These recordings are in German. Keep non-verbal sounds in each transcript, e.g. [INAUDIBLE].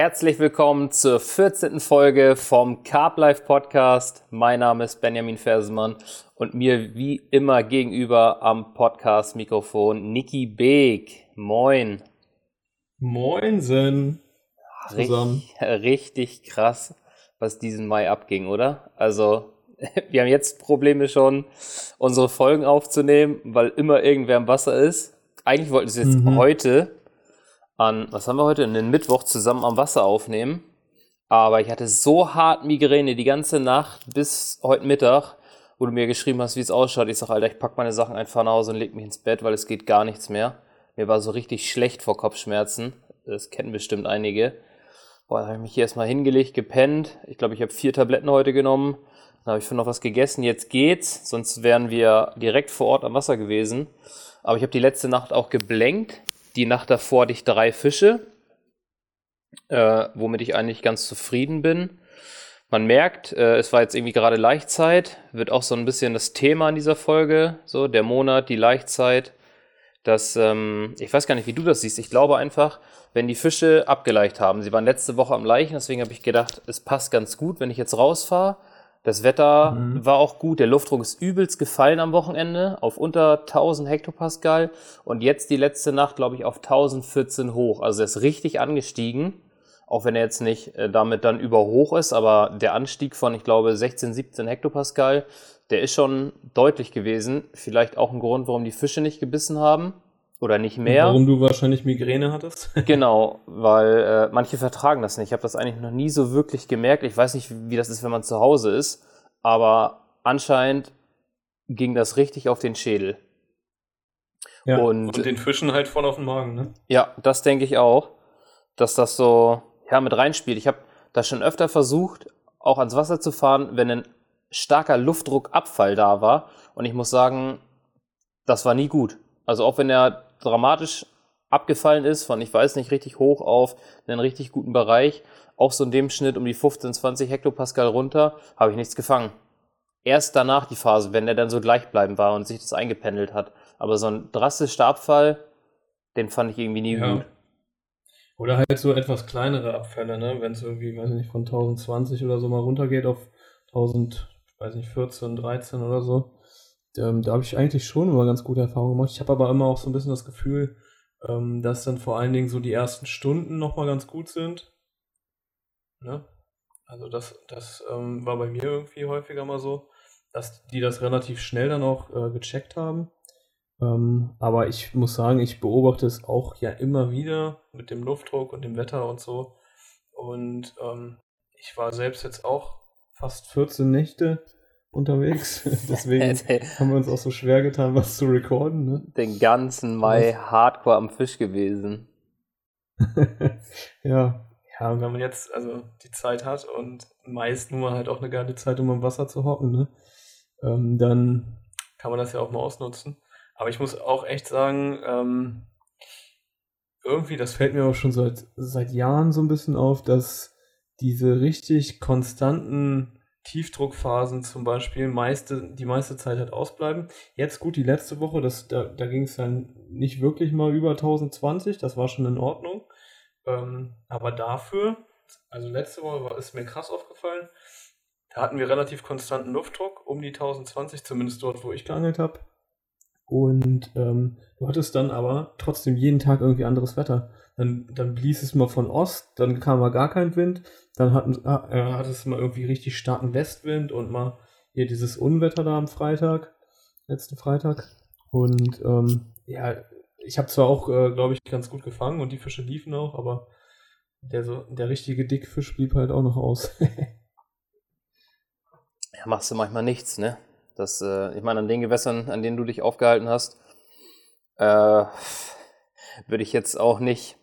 herzlich willkommen zur 14. Folge vom Carb Life Podcast. Mein Name ist Benjamin Fersemann und mir wie immer gegenüber am Podcast Mikrofon Niki Beek. Moin. Moinsen. Zusammen. Richtig, richtig krass, was diesen Mai abging, oder? Also, [LAUGHS] wir haben jetzt Probleme schon, unsere Folgen aufzunehmen, weil immer irgendwer im Wasser ist. Eigentlich wollten sie jetzt mhm. heute an, was haben wir heute, einen Mittwoch zusammen am Wasser aufnehmen. Aber ich hatte so hart Migräne die ganze Nacht bis heute Mittag, wo du mir geschrieben hast, wie es ausschaut. Ich sag, Alter, ich pack meine Sachen einfach nach Hause und leg mich ins Bett, weil es geht gar nichts mehr. Mir war so richtig schlecht vor Kopfschmerzen. Das kennen bestimmt einige. Boah, dann habe ich mich hier erstmal hingelegt, gepennt. Ich glaube, ich habe vier Tabletten heute genommen. Dann habe ich schon noch was gegessen. Jetzt geht's, sonst wären wir direkt vor Ort am Wasser gewesen. Aber ich habe die letzte Nacht auch geblenkt die Nacht davor hatte ich drei Fische, äh, womit ich eigentlich ganz zufrieden bin. Man merkt, äh, es war jetzt irgendwie gerade Laichzeit, wird auch so ein bisschen das Thema in dieser Folge, so der Monat, die Laichzeit. Das, ähm, ich weiß gar nicht, wie du das siehst. Ich glaube einfach, wenn die Fische abgeleicht haben, sie waren letzte Woche am Leichen, deswegen habe ich gedacht, es passt ganz gut, wenn ich jetzt rausfahre das Wetter mhm. war auch gut. Der Luftdruck ist übelst gefallen am Wochenende auf unter 1000 Hektopascal und jetzt die letzte Nacht, glaube ich, auf 1014 hoch. Also er ist richtig angestiegen, auch wenn er jetzt nicht äh, damit dann überhoch ist, aber der Anstieg von, ich glaube, 16, 17 Hektopascal, der ist schon deutlich gewesen. Vielleicht auch ein Grund, warum die Fische nicht gebissen haben oder nicht mehr. Warum du wahrscheinlich Migräne hattest? [LAUGHS] genau, weil äh, manche vertragen das nicht. Ich habe das eigentlich noch nie so wirklich gemerkt. Ich weiß nicht, wie das ist, wenn man zu Hause ist, aber anscheinend ging das richtig auf den Schädel. Ja, und, und den Fischen halt voll auf den Magen, ne? Ja, das denke ich auch, dass das so ja, mit reinspielt. Ich habe das schon öfter versucht, auch ans Wasser zu fahren, wenn ein starker Luftdruckabfall da war. Und ich muss sagen, das war nie gut. Also auch wenn er dramatisch abgefallen ist, von ich weiß nicht, richtig hoch auf einen richtig guten Bereich, auch so in dem Schnitt um die 15, 20 Hektopascal runter, habe ich nichts gefangen. Erst danach die Phase, wenn der dann so gleichbleibend war und sich das eingependelt hat. Aber so ein drastischer Abfall, den fand ich irgendwie nie ja. gut. Oder halt so etwas kleinere Abfälle, ne? Wenn es irgendwie, weiß ich nicht, von 1020 oder so mal runtergeht auf 1000, weiß nicht, 14, 13 oder so ähm, da habe ich eigentlich schon immer ganz gute Erfahrungen gemacht. Ich habe aber immer auch so ein bisschen das Gefühl, ähm, dass dann vor allen Dingen so die ersten Stunden nochmal ganz gut sind. Ne? Also das, das ähm, war bei mir irgendwie häufiger mal so, dass die das relativ schnell dann auch äh, gecheckt haben. Ähm, aber ich muss sagen, ich beobachte es auch ja immer wieder mit dem Luftdruck und dem Wetter und so. Und ähm, ich war selbst jetzt auch fast 14 Nächte unterwegs. [LAUGHS] Deswegen haben wir uns auch so schwer getan, was zu recorden. Ne? Den ganzen Mai hardcore am Fisch gewesen. [LAUGHS] ja. Ja, und wenn man jetzt also die Zeit hat und meist nur halt auch eine geile Zeit, um am Wasser zu hocken, ne? Ähm, dann kann man das ja auch mal ausnutzen. Aber ich muss auch echt sagen, ähm, irgendwie, das fällt mir auch schon seit, seit Jahren so ein bisschen auf, dass diese richtig konstanten Tiefdruckphasen zum Beispiel meiste, die meiste Zeit halt ausbleiben. Jetzt gut, die letzte Woche, das, da, da ging es dann nicht wirklich mal über 1020, das war schon in Ordnung. Ähm, aber dafür, also letzte Woche war, ist mir krass aufgefallen, da hatten wir relativ konstanten Luftdruck, um die 1020, zumindest dort, wo ich geangelt habe. Und ähm, du hattest dann aber trotzdem jeden Tag irgendwie anderes Wetter. Dann, dann blies es mal von Ost, dann kam mal gar kein Wind, dann hatten, äh, hat es mal irgendwie richtig starken Westwind und mal hier dieses Unwetter da am Freitag, letzten Freitag. Und ähm, ja, ich habe zwar auch, äh, glaube ich, ganz gut gefangen und die Fische liefen auch, aber der, so, der richtige Dickfisch blieb halt auch noch aus. [LAUGHS] ja, machst du manchmal nichts, ne? Das, äh, ich meine, an den Gewässern, an denen du dich aufgehalten hast, äh, würde ich jetzt auch nicht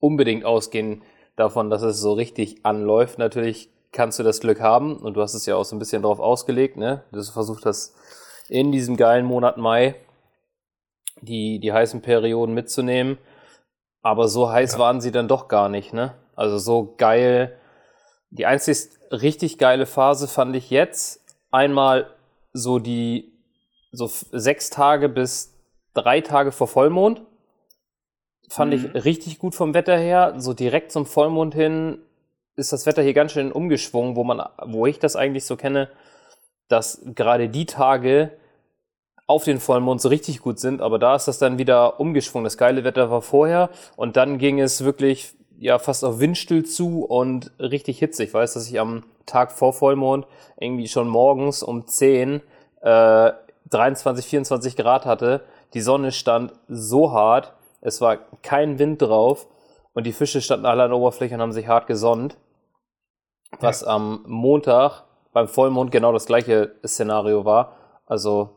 unbedingt ausgehen davon, dass es so richtig anläuft. Natürlich kannst du das Glück haben und du hast es ja auch so ein bisschen darauf ausgelegt, ne? Du versucht das in diesem geilen Monat Mai die, die heißen Perioden mitzunehmen. Aber so heiß ja. waren sie dann doch gar nicht, ne? Also so geil. Die einzig richtig geile Phase fand ich jetzt einmal so die so sechs Tage bis drei Tage vor Vollmond. Fand mhm. ich richtig gut vom Wetter her. So direkt zum Vollmond hin ist das Wetter hier ganz schön umgeschwungen, wo man, wo ich das eigentlich so kenne, dass gerade die Tage auf den Vollmond so richtig gut sind, aber da ist das dann wieder umgeschwungen. Das geile Wetter war vorher und dann ging es wirklich ja fast auf Windstill zu und richtig hitzig. Ich weiß, dass ich am Tag vor Vollmond irgendwie schon morgens um 10 äh, 23, 24 Grad hatte. Die Sonne stand so hart, es war kein Wind drauf und die Fische standen alle an der Oberfläche und haben sich hart gesonnt. Was ja. am Montag beim Vollmond genau das gleiche Szenario war. Also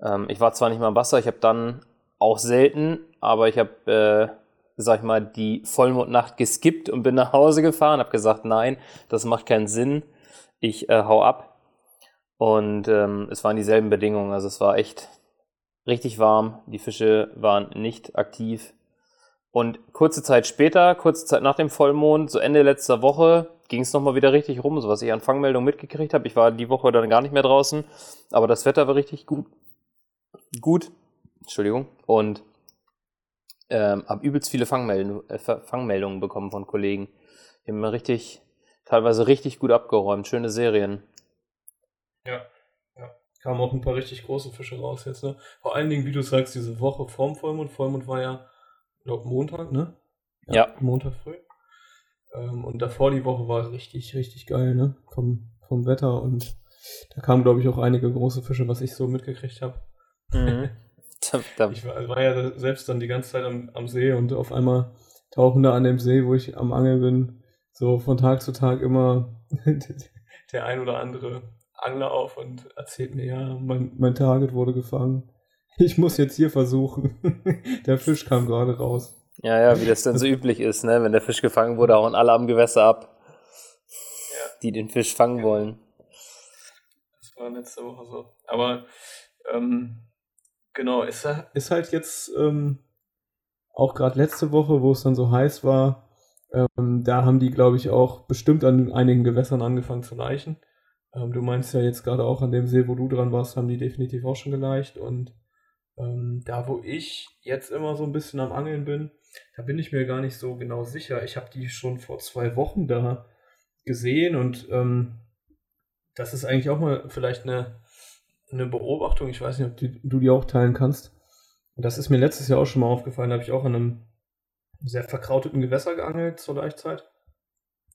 ähm, ich war zwar nicht mal im Wasser, ich habe dann auch selten, aber ich habe, äh, sag ich mal, die Vollmondnacht geskippt und bin nach Hause gefahren, habe gesagt, nein, das macht keinen Sinn, ich äh, hau ab. Und ähm, es waren dieselben Bedingungen, also es war echt richtig warm, die Fische waren nicht aktiv. Und kurze Zeit später, kurze Zeit nach dem Vollmond, so Ende letzter Woche, ging es nochmal wieder richtig rum, so was ich an Fangmeldungen mitgekriegt habe. Ich war die Woche dann gar nicht mehr draußen, aber das Wetter war richtig gut gut. Entschuldigung. Und ähm, habe übelst viele Fangmeldungen, äh, Fangmeldungen bekommen von Kollegen. Die haben richtig, teilweise richtig gut abgeräumt. Schöne Serien. Ja. Kamen auch ein paar richtig große Fische raus jetzt, ne? Vor allen Dingen, wie du sagst, diese Woche vorm Vollmond. Vollmond war ja, glaube Montag, ne? Ja. ja. Montag früh. Ähm, und davor die Woche war richtig, richtig geil, ne? Vom, vom Wetter und da kamen, glaube ich, auch einige große Fische, was ich so mitgekriegt habe. Mhm. [LAUGHS] ich war, war, ja selbst dann die ganze Zeit am, am, See und auf einmal tauchen da an dem See, wo ich am Angeln bin, so von Tag zu Tag immer [LAUGHS] der ein oder andere Angler auf und erzählt mir, ja, mein, mein Target wurde gefangen. [LAUGHS] Ich muss jetzt hier versuchen. [LAUGHS] der Fisch kam gerade raus. Ja, ja, wie das dann so üblich ist, ne? Wenn der Fisch gefangen wurde, hauen alle am Gewässer ab, ja. die den Fisch fangen ja. wollen. Das war letzte Woche so. Aber ähm, Genau, ist, ist halt jetzt ähm, auch gerade letzte Woche, wo es dann so heiß war, ähm, da haben die, glaube ich, auch bestimmt an einigen Gewässern angefangen zu leichen. Ähm, du meinst ja jetzt gerade auch an dem See, wo du dran warst, haben die definitiv auch schon geleicht. Und ähm, da, wo ich jetzt immer so ein bisschen am Angeln bin, da bin ich mir gar nicht so genau sicher. Ich habe die schon vor zwei Wochen da gesehen und ähm, das ist eigentlich auch mal vielleicht eine eine Beobachtung, ich weiß nicht, ob die, du die auch teilen kannst. Das ist mir letztes Jahr auch schon mal aufgefallen, da habe ich auch an einem sehr verkrauteten Gewässer geangelt zur Laichzeit.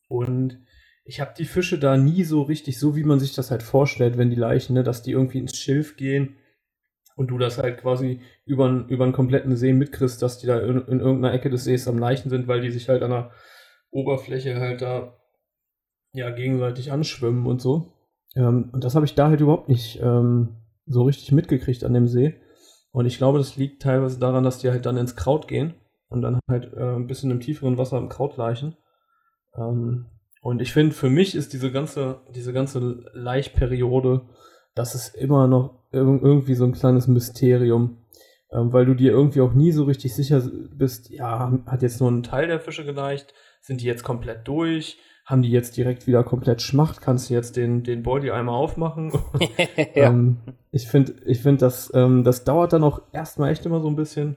Und ich habe die Fische da nie so richtig, so wie man sich das halt vorstellt, wenn die Leichen, ne, dass die irgendwie ins Schilf gehen und du das halt quasi über, über einen kompletten See mitkriegst, dass die da in, in irgendeiner Ecke des Sees am Leichen sind, weil die sich halt an der Oberfläche halt da ja gegenseitig anschwimmen und so. Ähm, und das habe ich da halt überhaupt nicht ähm, so richtig mitgekriegt an dem See. Und ich glaube, das liegt teilweise daran, dass die halt dann ins Kraut gehen und dann halt äh, ein bisschen im tieferen Wasser im Kraut leichen. Ähm, und ich finde, für mich ist diese ganze, diese ganze Laichperiode, das ist immer noch irgendwie so ein kleines Mysterium. Ähm, weil du dir irgendwie auch nie so richtig sicher bist, ja, hat jetzt nur ein Teil der Fische geleicht, sind die jetzt komplett durch, haben die jetzt direkt wieder komplett Schmacht, kannst du jetzt den, den Body einmal aufmachen. [LAUGHS] [LAUGHS] ja. ähm, ich finde, ich find, das, ähm, das dauert dann auch erstmal echt immer so ein bisschen,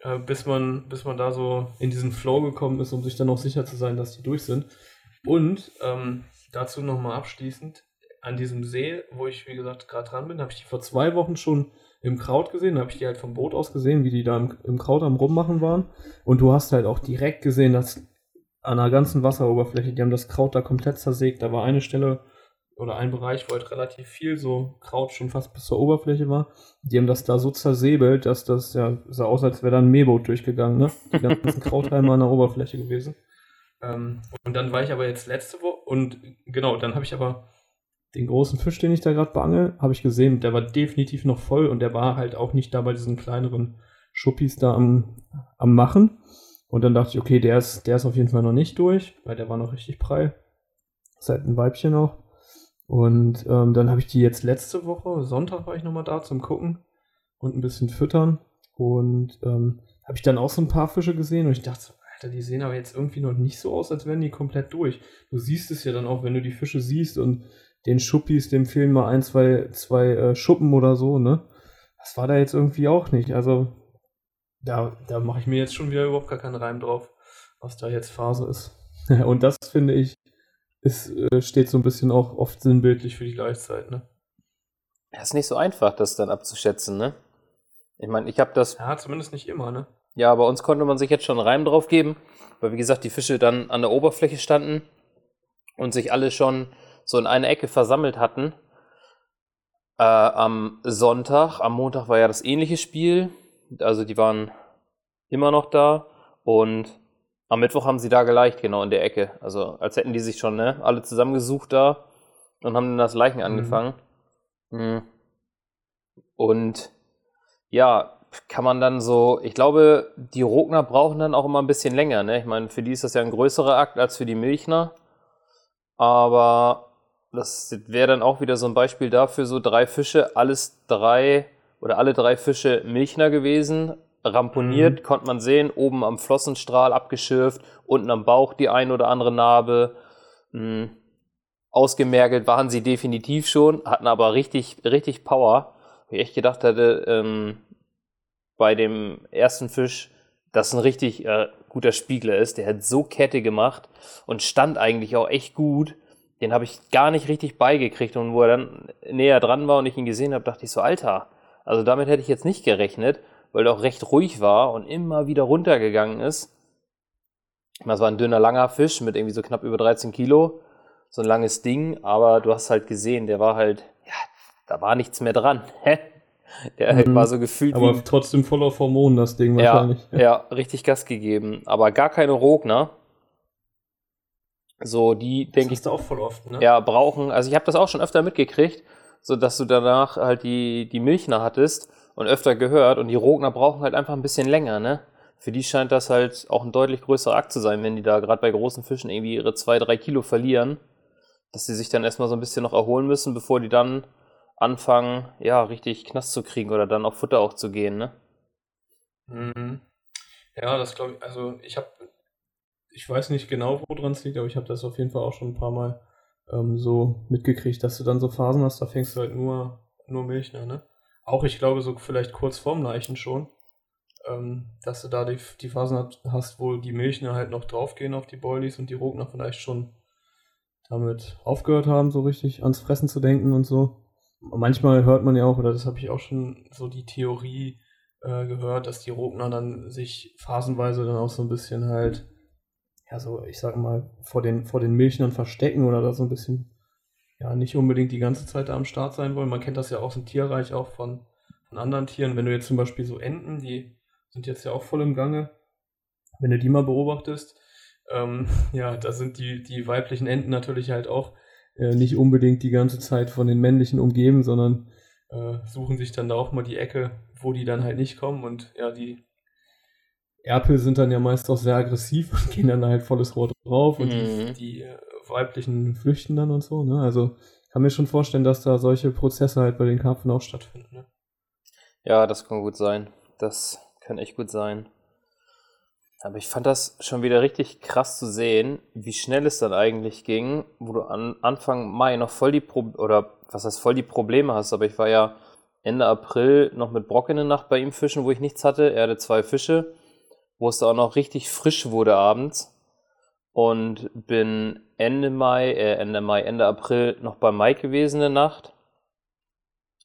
äh, bis, man, bis man da so in diesen Flow gekommen ist, um sich dann auch sicher zu sein, dass die durch sind. Und ähm, dazu nochmal abschließend, an diesem See, wo ich, wie gesagt, gerade dran bin, habe ich die vor zwei Wochen schon im Kraut gesehen, habe ich die halt vom Boot aus gesehen, wie die da im, im Kraut am Rummachen waren. Und du hast halt auch direkt gesehen, dass an der ganzen Wasseroberfläche. Die haben das Kraut da komplett zersägt. Da war eine Stelle oder ein Bereich, wo halt relativ viel so Kraut schon fast bis zur Oberfläche war. Die haben das da so zersäbelt, dass das ja sah aus, als wäre da ein Mähboot durchgegangen, ne? Die ganzen Krauthalme an der Oberfläche gewesen. Ähm, und dann war ich aber jetzt letzte Woche und genau, dann habe ich aber den großen Fisch, den ich da gerade beangel, habe ich gesehen, der war definitiv noch voll und der war halt auch nicht da bei diesen kleineren Schuppis da am, am Machen. Und dann dachte ich, okay, der ist, der ist auf jeden Fall noch nicht durch, weil der war noch richtig prall. Seit ein Weibchen auch. Und ähm, dann habe ich die jetzt letzte Woche, Sonntag war ich nochmal da zum Gucken und ein bisschen füttern. Und ähm, habe ich dann auch so ein paar Fische gesehen und ich dachte, Alter, die sehen aber jetzt irgendwie noch nicht so aus, als wären die komplett durch. Du siehst es ja dann auch, wenn du die Fische siehst und den Schuppis, dem fehlen mal ein, zwei, zwei äh, Schuppen oder so, ne? Das war da jetzt irgendwie auch nicht. Also da, da mache ich mir jetzt schon wieder überhaupt gar keinen Reim drauf, was da jetzt Phase ist. [LAUGHS] Und das finde ich, ist, äh, steht so ein bisschen auch oft sinnbildlich für die Gleichzeit, ne? Ja, ist nicht so einfach, das dann abzuschätzen, ne? Ich meine, ich habe das. Ja, zumindest nicht immer, ne? Ja, bei uns konnte man sich jetzt schon einen Reim drauf geben, weil wie gesagt, die Fische dann an der Oberfläche standen und sich alle schon so in eine Ecke versammelt hatten. Äh, am Sonntag, am Montag war ja das ähnliche Spiel. Also die waren immer noch da und am Mittwoch haben sie da geleicht, genau in der Ecke. Also als hätten die sich schon ne, alle zusammengesucht da und haben dann das Leichen mhm. angefangen. Mhm. Und ja, kann man dann so, ich glaube, die Rogner brauchen dann auch immer ein bisschen länger. Ne? Ich meine, für die ist das ja ein größerer Akt als für die Milchner. Aber das wäre dann auch wieder so ein Beispiel dafür, so drei Fische, alles drei oder alle drei Fische Milchner gewesen, ramponiert, mhm. konnte man sehen, oben am Flossenstrahl abgeschürft, unten am Bauch die ein oder andere Narbe. Mh, ausgemergelt waren sie definitiv schon, hatten aber richtig, richtig Power. Ich echt gedacht hätte, ähm, bei dem ersten Fisch, dass ein richtig äh, guter Spiegler ist. Der hat so Kette gemacht und stand eigentlich auch echt gut. Den habe ich gar nicht richtig beigekriegt und wo er dann näher dran war und ich ihn gesehen habe, dachte ich so, Alter, also damit hätte ich jetzt nicht gerechnet, weil er auch recht ruhig war und immer wieder runtergegangen ist. Das war ein dünner, langer Fisch mit irgendwie so knapp über 13 Kilo. So ein langes Ding, aber du hast halt gesehen, der war halt, ja, da war nichts mehr dran. [LAUGHS] Hä? [LAUGHS] Der mhm. war so gefühlt. Aber wie, trotzdem voller Hormonen, das Ding ja, wahrscheinlich. [LAUGHS] Ja, richtig Gas gegeben. Aber gar keine Rogner. So, die, denke ich. Das auch voll oft, ne? Ja, brauchen. Also, ich habe das auch schon öfter mitgekriegt, so dass du danach halt die, die Milchner hattest und öfter gehört. Und die Rogner brauchen halt einfach ein bisschen länger, ne? Für die scheint das halt auch ein deutlich größerer Akt zu sein, wenn die da gerade bei großen Fischen irgendwie ihre zwei, drei Kilo verlieren, dass sie sich dann erstmal so ein bisschen noch erholen müssen, bevor die dann anfangen, ja, richtig Knast zu kriegen oder dann auf Futter auch zu gehen, ne? Mhm. Ja, das glaube ich, also ich habe, ich weiß nicht genau, woran es liegt, aber ich habe das auf jeden Fall auch schon ein paar Mal ähm, so mitgekriegt, dass du dann so Phasen hast, da fängst du halt nur, nur Milch, ne? Auch ich glaube, so vielleicht kurz vorm Leichen schon, ähm, dass du da die, die Phasen hast, wo die Milchner halt noch draufgehen auf die Boilies und die Rogner vielleicht schon damit aufgehört haben, so richtig ans Fressen zu denken und so manchmal hört man ja auch, oder das habe ich auch schon so die Theorie äh, gehört, dass die Rogner dann sich phasenweise dann auch so ein bisschen halt, ja, so, ich sag mal, vor den, vor den Milchnern verstecken oder da so ein bisschen, ja, nicht unbedingt die ganze Zeit da am Start sein wollen. Man kennt das ja auch im Tierreich auch von, von anderen Tieren. Wenn du jetzt zum Beispiel so Enten, die sind jetzt ja auch voll im Gange, wenn du die mal beobachtest, ähm, [LAUGHS] ja, da sind die, die weiblichen Enten natürlich halt auch äh, nicht unbedingt die ganze Zeit von den männlichen umgeben, sondern äh, suchen sich dann da auch mal die Ecke, wo die dann halt nicht kommen. Und ja, die Erpel sind dann ja meist auch sehr aggressiv und [LAUGHS] gehen dann halt volles Rot drauf und mhm. die, die äh, weiblichen flüchten dann und so. Ne? Also kann mir schon vorstellen, dass da solche Prozesse halt bei den Karpfen auch stattfinden. Ne? Ja, das kann gut sein. Das kann echt gut sein. Aber ich fand das schon wieder richtig krass zu sehen, wie schnell es dann eigentlich ging, wo du an Anfang Mai noch voll die Pro oder was heißt voll die Probleme hast. Aber ich war ja Ende April noch mit Brock in der Nacht bei ihm fischen, wo ich nichts hatte. Er hatte zwei Fische, wo es da auch noch richtig frisch wurde abends. Und bin Ende Mai, äh Ende Mai, Ende April noch bei Mike gewesen in der Nacht.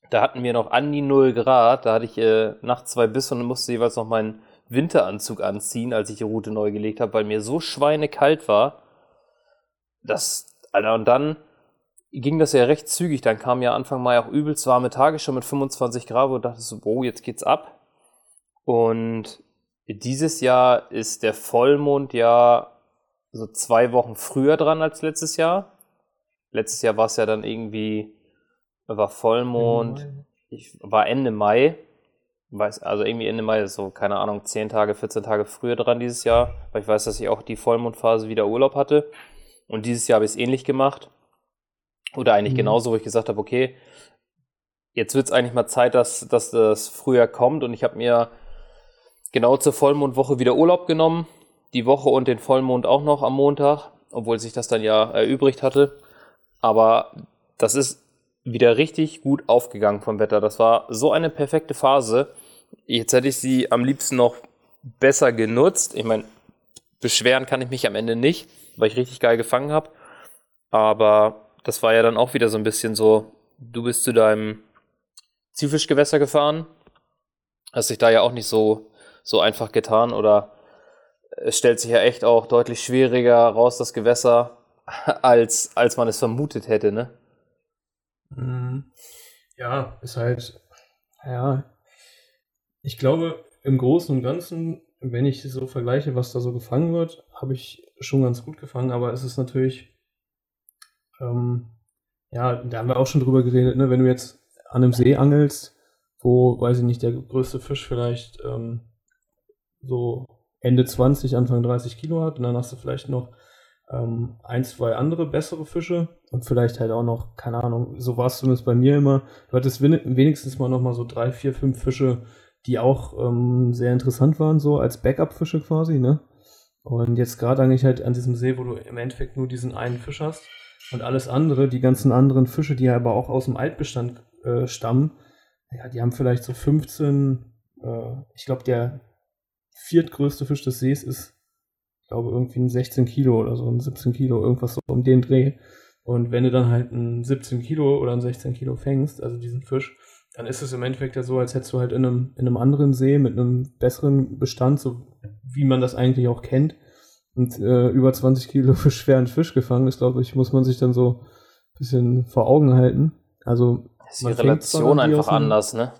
Da hatten wir noch an die 0 Grad. Da hatte ich äh, nachts zwei Bisse und musste jeweils noch meinen Winteranzug anziehen, als ich die Route neu gelegt habe, weil mir so schweinekalt war. Das, Alter, und dann ging das ja recht zügig. Dann kam ja Anfang Mai auch übelst warme Tage schon mit 25 Grad, wo ich dachte so, wow, jetzt geht's ab. Und dieses Jahr ist der Vollmond ja so zwei Wochen früher dran als letztes Jahr. Letztes Jahr war es ja dann irgendwie, war Vollmond, ich, war Ende Mai weiß, also irgendwie Ende Mai ist so, keine Ahnung, 10 Tage, 14 Tage früher dran dieses Jahr, weil ich weiß, dass ich auch die Vollmondphase wieder Urlaub hatte. Und dieses Jahr habe ich es ähnlich gemacht. Oder eigentlich mhm. genauso, wo ich gesagt habe, okay, jetzt wird es eigentlich mal Zeit, dass, dass das früher kommt. Und ich habe mir genau zur Vollmondwoche wieder Urlaub genommen. Die Woche und den Vollmond auch noch am Montag, obwohl sich das dann ja erübrigt hatte. Aber das ist wieder richtig gut aufgegangen vom Wetter. Das war so eine perfekte Phase. Jetzt hätte ich sie am liebsten noch besser genutzt. Ich meine, beschweren kann ich mich am Ende nicht, weil ich richtig geil gefangen habe. Aber das war ja dann auch wieder so ein bisschen so, du bist zu deinem Zielfischgewässer gefahren, hast dich da ja auch nicht so, so einfach getan oder es stellt sich ja echt auch deutlich schwieriger raus, das Gewässer, [LAUGHS] als, als man es vermutet hätte, ne? Mhm. Ja, ist halt, ja, ich glaube, im Großen und Ganzen, wenn ich so vergleiche, was da so gefangen wird, habe ich schon ganz gut gefangen, aber es ist natürlich, ähm, ja, da haben wir auch schon drüber geredet, ne? wenn du jetzt an einem See angelst, wo, weiß ich nicht, der größte Fisch vielleicht ähm, so Ende 20, Anfang 30 Kilo hat und dann hast du vielleicht noch ähm, ein, zwei andere bessere Fische und vielleicht halt auch noch, keine Ahnung, so war es zumindest bei mir immer, du hattest wenigstens mal noch mal so drei, vier, fünf Fische, die auch ähm, sehr interessant waren, so als Backup-Fische quasi, ne? Und jetzt gerade eigentlich halt an diesem See, wo du im Endeffekt nur diesen einen Fisch hast und alles andere, die ganzen anderen Fische, die aber auch aus dem Altbestand äh, stammen, ja, die haben vielleicht so 15, äh, ich glaube, der viertgrößte Fisch des Sees ist, ich glaube, irgendwie ein 16 Kilo oder so, ein 17 Kilo, irgendwas so um den Dreh. Und wenn du dann halt ein 17 Kilo oder ein 16 Kilo fängst, also diesen Fisch, dann ist es im Endeffekt ja so, als hättest du halt in einem, in einem anderen See mit einem besseren Bestand, so wie man das eigentlich auch kennt, und äh, über 20 Kilo für schweren Fisch gefangen ist, glaube ich, muss man sich dann so ein bisschen vor Augen halten. Also ist die Relation einfach dem, anders, ne?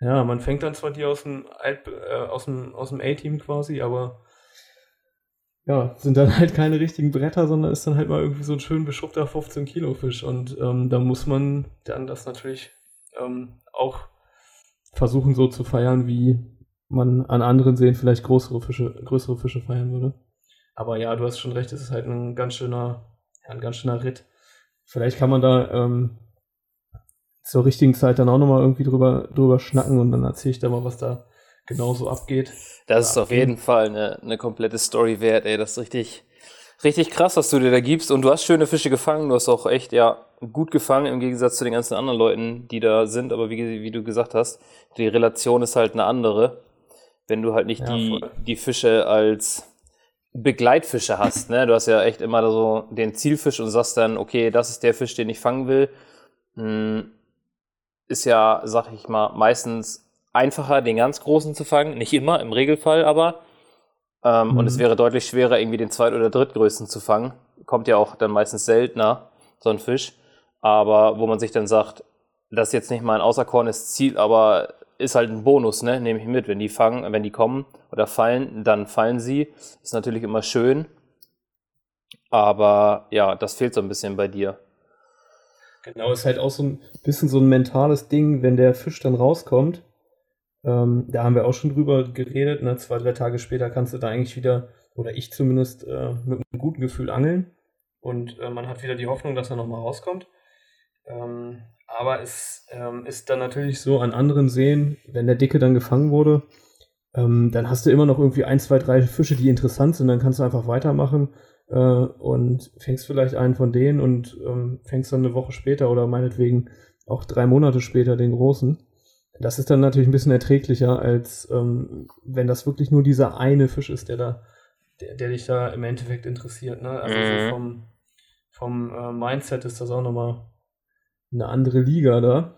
Ja, man fängt dann zwar die aus dem Alt, äh, aus dem, aus dem A-Team quasi, aber ja, sind dann halt keine richtigen Bretter, sondern ist dann halt mal irgendwie so ein schön beschrubbter 15 Kilo Fisch. Und ähm, da muss man dann das natürlich ähm, auch versuchen so zu feiern, wie man an anderen Seen vielleicht größere Fische, größere Fische feiern würde. Aber ja, du hast schon recht, es ist halt ein ganz schöner, ja, ein ganz schöner Ritt. Vielleicht kann man da ähm, zur richtigen Zeit dann auch nochmal irgendwie drüber, drüber schnacken und dann erzähle ich da mal, was da genau so abgeht. Das ist auf jeden Fall eine, eine komplette Story wert, ey. Das ist richtig, richtig krass, was du dir da gibst. Und du hast schöne Fische gefangen. Du hast auch echt, ja, gut gefangen im Gegensatz zu den ganzen anderen Leuten, die da sind. Aber wie, wie du gesagt hast, die Relation ist halt eine andere. Wenn du halt nicht ja, die, die Fische als Begleitfische hast, ne? Du hast ja echt immer so den Zielfisch und sagst dann, okay, das ist der Fisch, den ich fangen will. Hm, ist ja, sag ich mal, meistens einfacher, den ganz großen zu fangen. Nicht immer, im Regelfall aber. Ähm, mhm. Und es mhm. wäre deutlich schwerer, irgendwie den zweit- oder drittgrößten zu fangen. Kommt ja auch dann meistens seltener, so ein Fisch. Aber wo man sich dann sagt, das ist jetzt nicht mein außerkornes Ziel, aber ist halt ein Bonus, ne? Nehme ich mit. Wenn die fangen, wenn die kommen oder fallen, dann fallen sie. Ist natürlich immer schön. Aber ja, das fehlt so ein bisschen bei dir. Genau, ist halt auch so ein bisschen so ein mentales Ding, wenn der Fisch dann rauskommt. Ähm, da haben wir auch schon drüber geredet. Ne? Zwei, drei Tage später kannst du da eigentlich wieder, oder ich zumindest, äh, mit einem guten Gefühl angeln. Und äh, man hat wieder die Hoffnung, dass er nochmal rauskommt. Ähm, aber es ähm, ist dann natürlich so an anderen Seen, wenn der Dicke dann gefangen wurde, ähm, dann hast du immer noch irgendwie ein, zwei, drei Fische, die interessant sind. Dann kannst du einfach weitermachen äh, und fängst vielleicht einen von denen und ähm, fängst dann eine Woche später oder meinetwegen auch drei Monate später den großen. Das ist dann natürlich ein bisschen erträglicher, als ähm, wenn das wirklich nur dieser eine Fisch ist, der da, der, der dich da im Endeffekt interessiert. Ne? Also mhm. so vom, vom äh, Mindset ist das auch nochmal eine andere Liga da.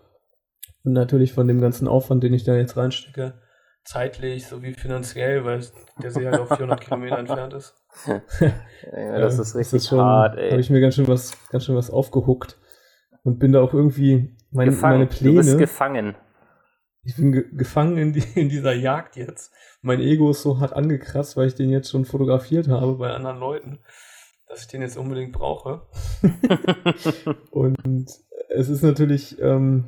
Und natürlich von dem ganzen Aufwand, den ich da jetzt reinstecke, zeitlich sowie finanziell, weil der See halt auf 400 [LAUGHS] Kilometer entfernt ist. ja, [LAUGHS] das ist richtig das ist hart, ey. Habe ich mir ganz schön was, ganz schön was aufgehuckt und bin da auch irgendwie meine, meine Pläne. Du bist gefangen. Ich bin ge gefangen in, die, in dieser Jagd jetzt. Mein Ego ist so hart angekratzt, weil ich den jetzt schon fotografiert habe bei anderen Leuten, dass ich den jetzt unbedingt brauche. [LAUGHS] und es ist natürlich, ähm,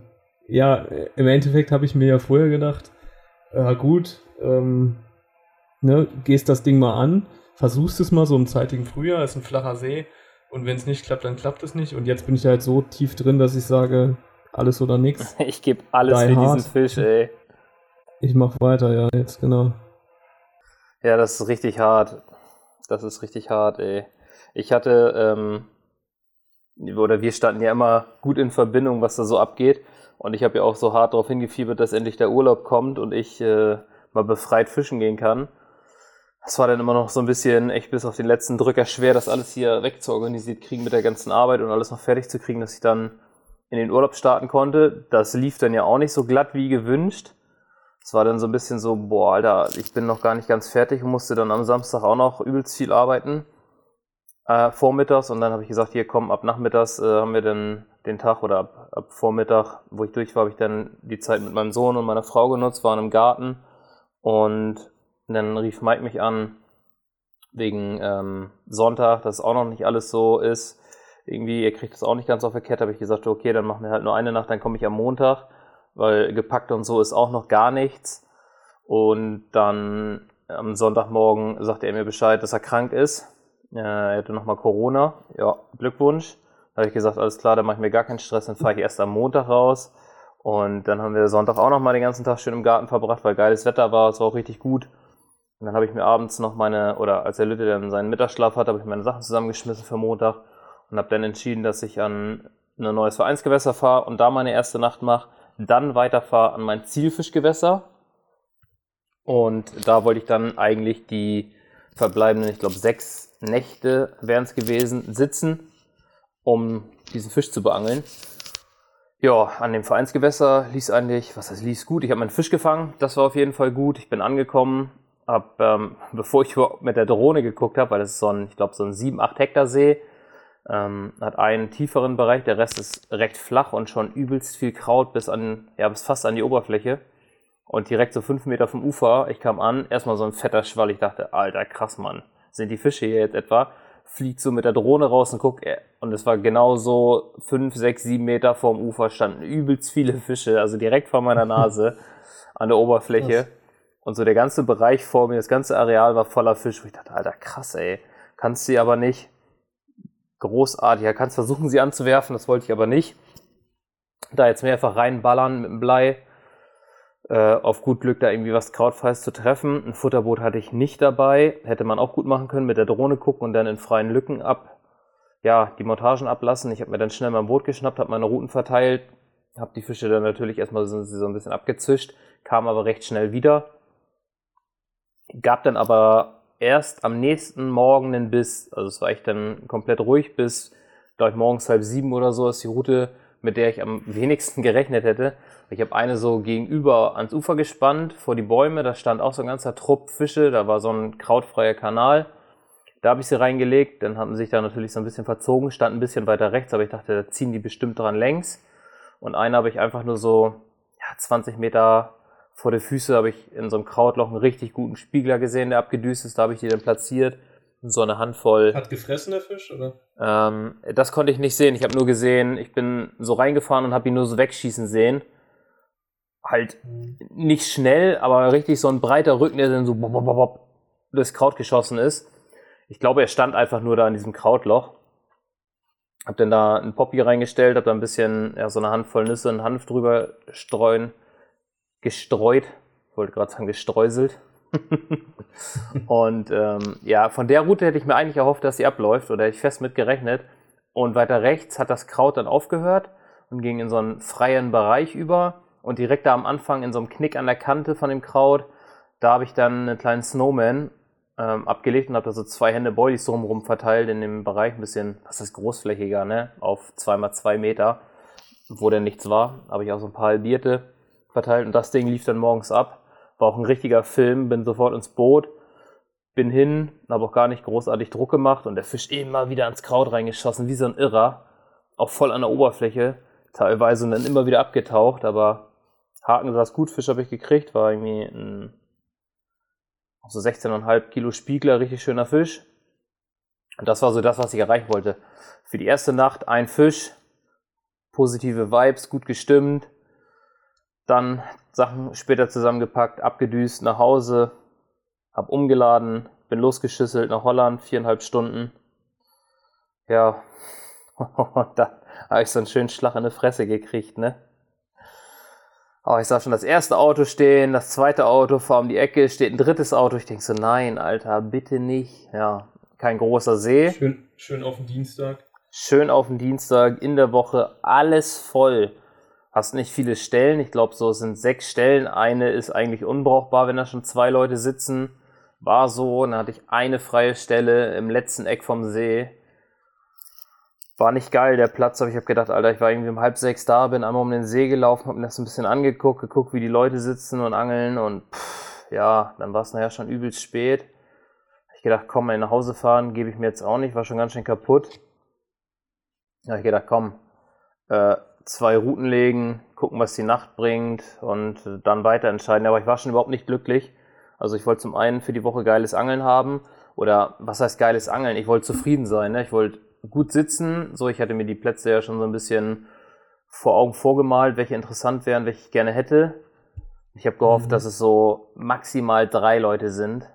ja, im Endeffekt habe ich mir ja vorher gedacht, ja gut, ähm, ne, gehst das Ding mal an, versuchst es mal so im zeitigen Frühjahr, ist ein flacher See und wenn es nicht klappt, dann klappt es nicht und jetzt bin ich halt so tief drin, dass ich sage, alles oder nichts. [LAUGHS] Ich gebe alles Die für hard. diesen Fisch, ey. Ich mach weiter, ja, jetzt genau. Ja, das ist richtig hart. Das ist richtig hart, ey. Ich hatte, ähm, oder wir standen ja immer gut in Verbindung, was da so abgeht. Und ich habe ja auch so hart darauf hingefiebert, dass endlich der Urlaub kommt und ich äh, mal befreit fischen gehen kann. Das war dann immer noch so ein bisschen echt bis auf den letzten Drücker schwer, das alles hier wegzuorganisiert kriegen mit der ganzen Arbeit und alles noch fertig zu kriegen, dass ich dann in den Urlaub starten konnte. Das lief dann ja auch nicht so glatt wie gewünscht. Es war dann so ein bisschen so, boah, Alter, ich bin noch gar nicht ganz fertig und musste dann am Samstag auch noch übelst viel arbeiten. Äh, vormittags und dann habe ich gesagt, hier komm, ab nachmittags äh, haben wir dann den Tag oder ab, ab Vormittag, wo ich durch war, habe ich dann die Zeit mit meinem Sohn und meiner Frau genutzt, waren im Garten und dann rief Mike mich an wegen ähm, Sonntag, dass auch noch nicht alles so ist. Irgendwie, ihr kriegt das auch nicht ganz auf der Kette, habe ich gesagt, okay, dann machen wir halt nur eine Nacht, dann komme ich am Montag, weil gepackt und so ist auch noch gar nichts. Und dann am Sonntagmorgen sagte er mir Bescheid, dass er krank ist. Er hätte nochmal Corona. Ja, Glückwunsch. Da habe ich gesagt, alles klar, dann mache ich mir gar keinen Stress, dann fahre ich erst am Montag raus. Und dann haben wir Sonntag auch nochmal den ganzen Tag schön im Garten verbracht, weil geiles Wetter war, es war auch richtig gut. Und dann habe ich mir abends noch meine, oder als der Lütte dann seinen Mittagsschlaf hat, habe ich meine Sachen zusammengeschmissen für Montag und habe dann entschieden, dass ich an ein neues Vereinsgewässer fahre und da meine erste Nacht mache, dann weiterfahre an mein Zielfischgewässer. Und da wollte ich dann eigentlich die verbleibenden, ich glaube, sechs Nächte wären es gewesen, sitzen, um diesen Fisch zu beangeln. Ja, an dem Vereinsgewässer lief eigentlich, was heißt, lief gut. Ich habe meinen Fisch gefangen, das war auf jeden Fall gut. Ich bin angekommen, hab, ähm, bevor ich mit der Drohne geguckt habe, weil das ist so ein, ich glaube, so ein 7, 8 Hektar See, ähm, hat einen tieferen Bereich, der Rest ist recht flach und schon übelst viel Kraut bis an, ja, bis fast an die Oberfläche. Und direkt so fünf Meter vom Ufer, ich kam an, erstmal so ein fetter Schwall, ich dachte, alter, krass, Mann, sind die Fische hier jetzt etwa? Fliegt so mit der Drohne raus und guckt, äh, und es war genau so fünf, sechs, sieben Meter vorm Ufer standen übelst viele Fische, also direkt vor meiner Nase [LAUGHS] an der Oberfläche. Krass. Und so der ganze Bereich vor mir, das ganze Areal war voller Fisch, wo ich dachte, alter, krass, ey. Kannst sie aber nicht. Großartig. Ja, kannst versuchen, sie anzuwerfen, das wollte ich aber nicht. Da jetzt mehrfach reinballern mit dem Blei. Äh, auf gut Glück da irgendwie was Krautfreies zu treffen. Ein Futterboot hatte ich nicht dabei. Hätte man auch gut machen können, mit der Drohne gucken und dann in freien Lücken ab, ja, die Montagen ablassen. Ich habe mir dann schnell mein Boot geschnappt, habe meine Routen verteilt, habe die Fische dann natürlich erstmal so, so ein bisschen abgezischt, kam aber recht schnell wieder Gab dann aber erst am nächsten Morgen einen Biss. Also es war echt dann komplett ruhig bis, glaube ich, morgens halb sieben oder so ist die Route, mit der ich am wenigsten gerechnet hätte. Ich habe eine so gegenüber ans Ufer gespannt, vor die Bäume. Da stand auch so ein ganzer Trupp Fische. Da war so ein krautfreier Kanal. Da habe ich sie reingelegt. Dann haben sie sich da natürlich so ein bisschen verzogen, stand ein bisschen weiter rechts, aber ich dachte, da ziehen die bestimmt dran längs. Und eine habe ich einfach nur so ja, 20 Meter vor der Füße habe ich in so einem Krautloch einen richtig guten Spiegler gesehen, der abgedüst ist. Da habe ich die dann platziert. So eine Handvoll. Hat gefressen der Fisch, oder? Ähm, das konnte ich nicht sehen. Ich habe nur gesehen, ich bin so reingefahren und habe ihn nur so wegschießen sehen. Halt nicht schnell, aber richtig so ein breiter Rücken, der dann so bob, bob, bob, durchs Kraut geschossen ist. Ich glaube, er stand einfach nur da in diesem Krautloch. Hab dann da ein Poppy reingestellt, hab da ein bisschen, ja, so eine Handvoll Nüsse und Hanf drüber streuen gestreut, ich wollte gerade sagen gestreuselt. [LAUGHS] und ähm, ja, von der Route hätte ich mir eigentlich erhofft, dass sie abläuft oder hätte ich fest mit gerechnet. Und weiter rechts hat das Kraut dann aufgehört und ging in so einen freien Bereich über. Und direkt da am Anfang in so einem Knick an der Kante von dem Kraut, da habe ich dann einen kleinen Snowman ähm, abgelegt und habe da so zwei Hände Boilies drumherum verteilt in dem Bereich, ein bisschen, was ist großflächiger, ne? Auf zweimal zwei Meter, wo denn nichts war. Habe ich auch so ein paar halbierte verteilt und das Ding lief dann morgens ab. War auch ein richtiger Film, bin sofort ins Boot, bin hin, habe auch gar nicht großartig Druck gemacht und der Fisch immer wieder ans Kraut reingeschossen, wie so ein Irrer. Auch voll an der Oberfläche, teilweise und dann immer wieder abgetaucht, aber Haken saß gut, Fisch habe ich gekriegt, war irgendwie ein so 16,5 Kilo Spiegler, richtig schöner Fisch. Und das war so das, was ich erreichen wollte. Für die erste Nacht ein Fisch, positive Vibes, gut gestimmt, dann Sachen später zusammengepackt, abgedüst, nach Hause, hab umgeladen, bin losgeschüsselt nach Holland, viereinhalb Stunden. Ja, [LAUGHS] da habe ich so einen schönen Schlag in die Fresse gekriegt, ne? Aber ich sah schon das erste Auto stehen, das zweite Auto vor um die Ecke, steht ein drittes Auto. Ich denke so, nein, Alter, bitte nicht. Ja, kein großer See. Schön, schön auf den Dienstag. Schön auf den Dienstag, in der Woche, alles voll. Hast nicht viele Stellen. Ich glaube, so sind sechs Stellen. Eine ist eigentlich unbrauchbar, wenn da schon zwei Leute sitzen. War so. Dann hatte ich eine freie Stelle im letzten Eck vom See. War nicht geil, der Platz, aber ich habe gedacht, Alter, ich war irgendwie um halb sechs da, bin einmal um den See gelaufen, habe mir das ein bisschen angeguckt, geguckt, wie die Leute sitzen und angeln und pff, ja, dann war es nachher schon übelst spät. Ich gedacht, komm, mal nach Hause fahren, gebe ich mir jetzt auch nicht, war schon ganz schön kaputt. Da habe ich gedacht, komm, äh, zwei Routen legen, gucken, was die Nacht bringt und dann weiter entscheiden. Aber ich war schon überhaupt nicht glücklich. Also ich wollte zum einen für die Woche geiles Angeln haben oder was heißt geiles Angeln? Ich wollte zufrieden sein. Ne? Ich wollte gut sitzen. So, ich hatte mir die Plätze ja schon so ein bisschen vor Augen vorgemalt, welche interessant wären, welche ich gerne hätte. Ich habe gehofft, mhm. dass es so maximal drei Leute sind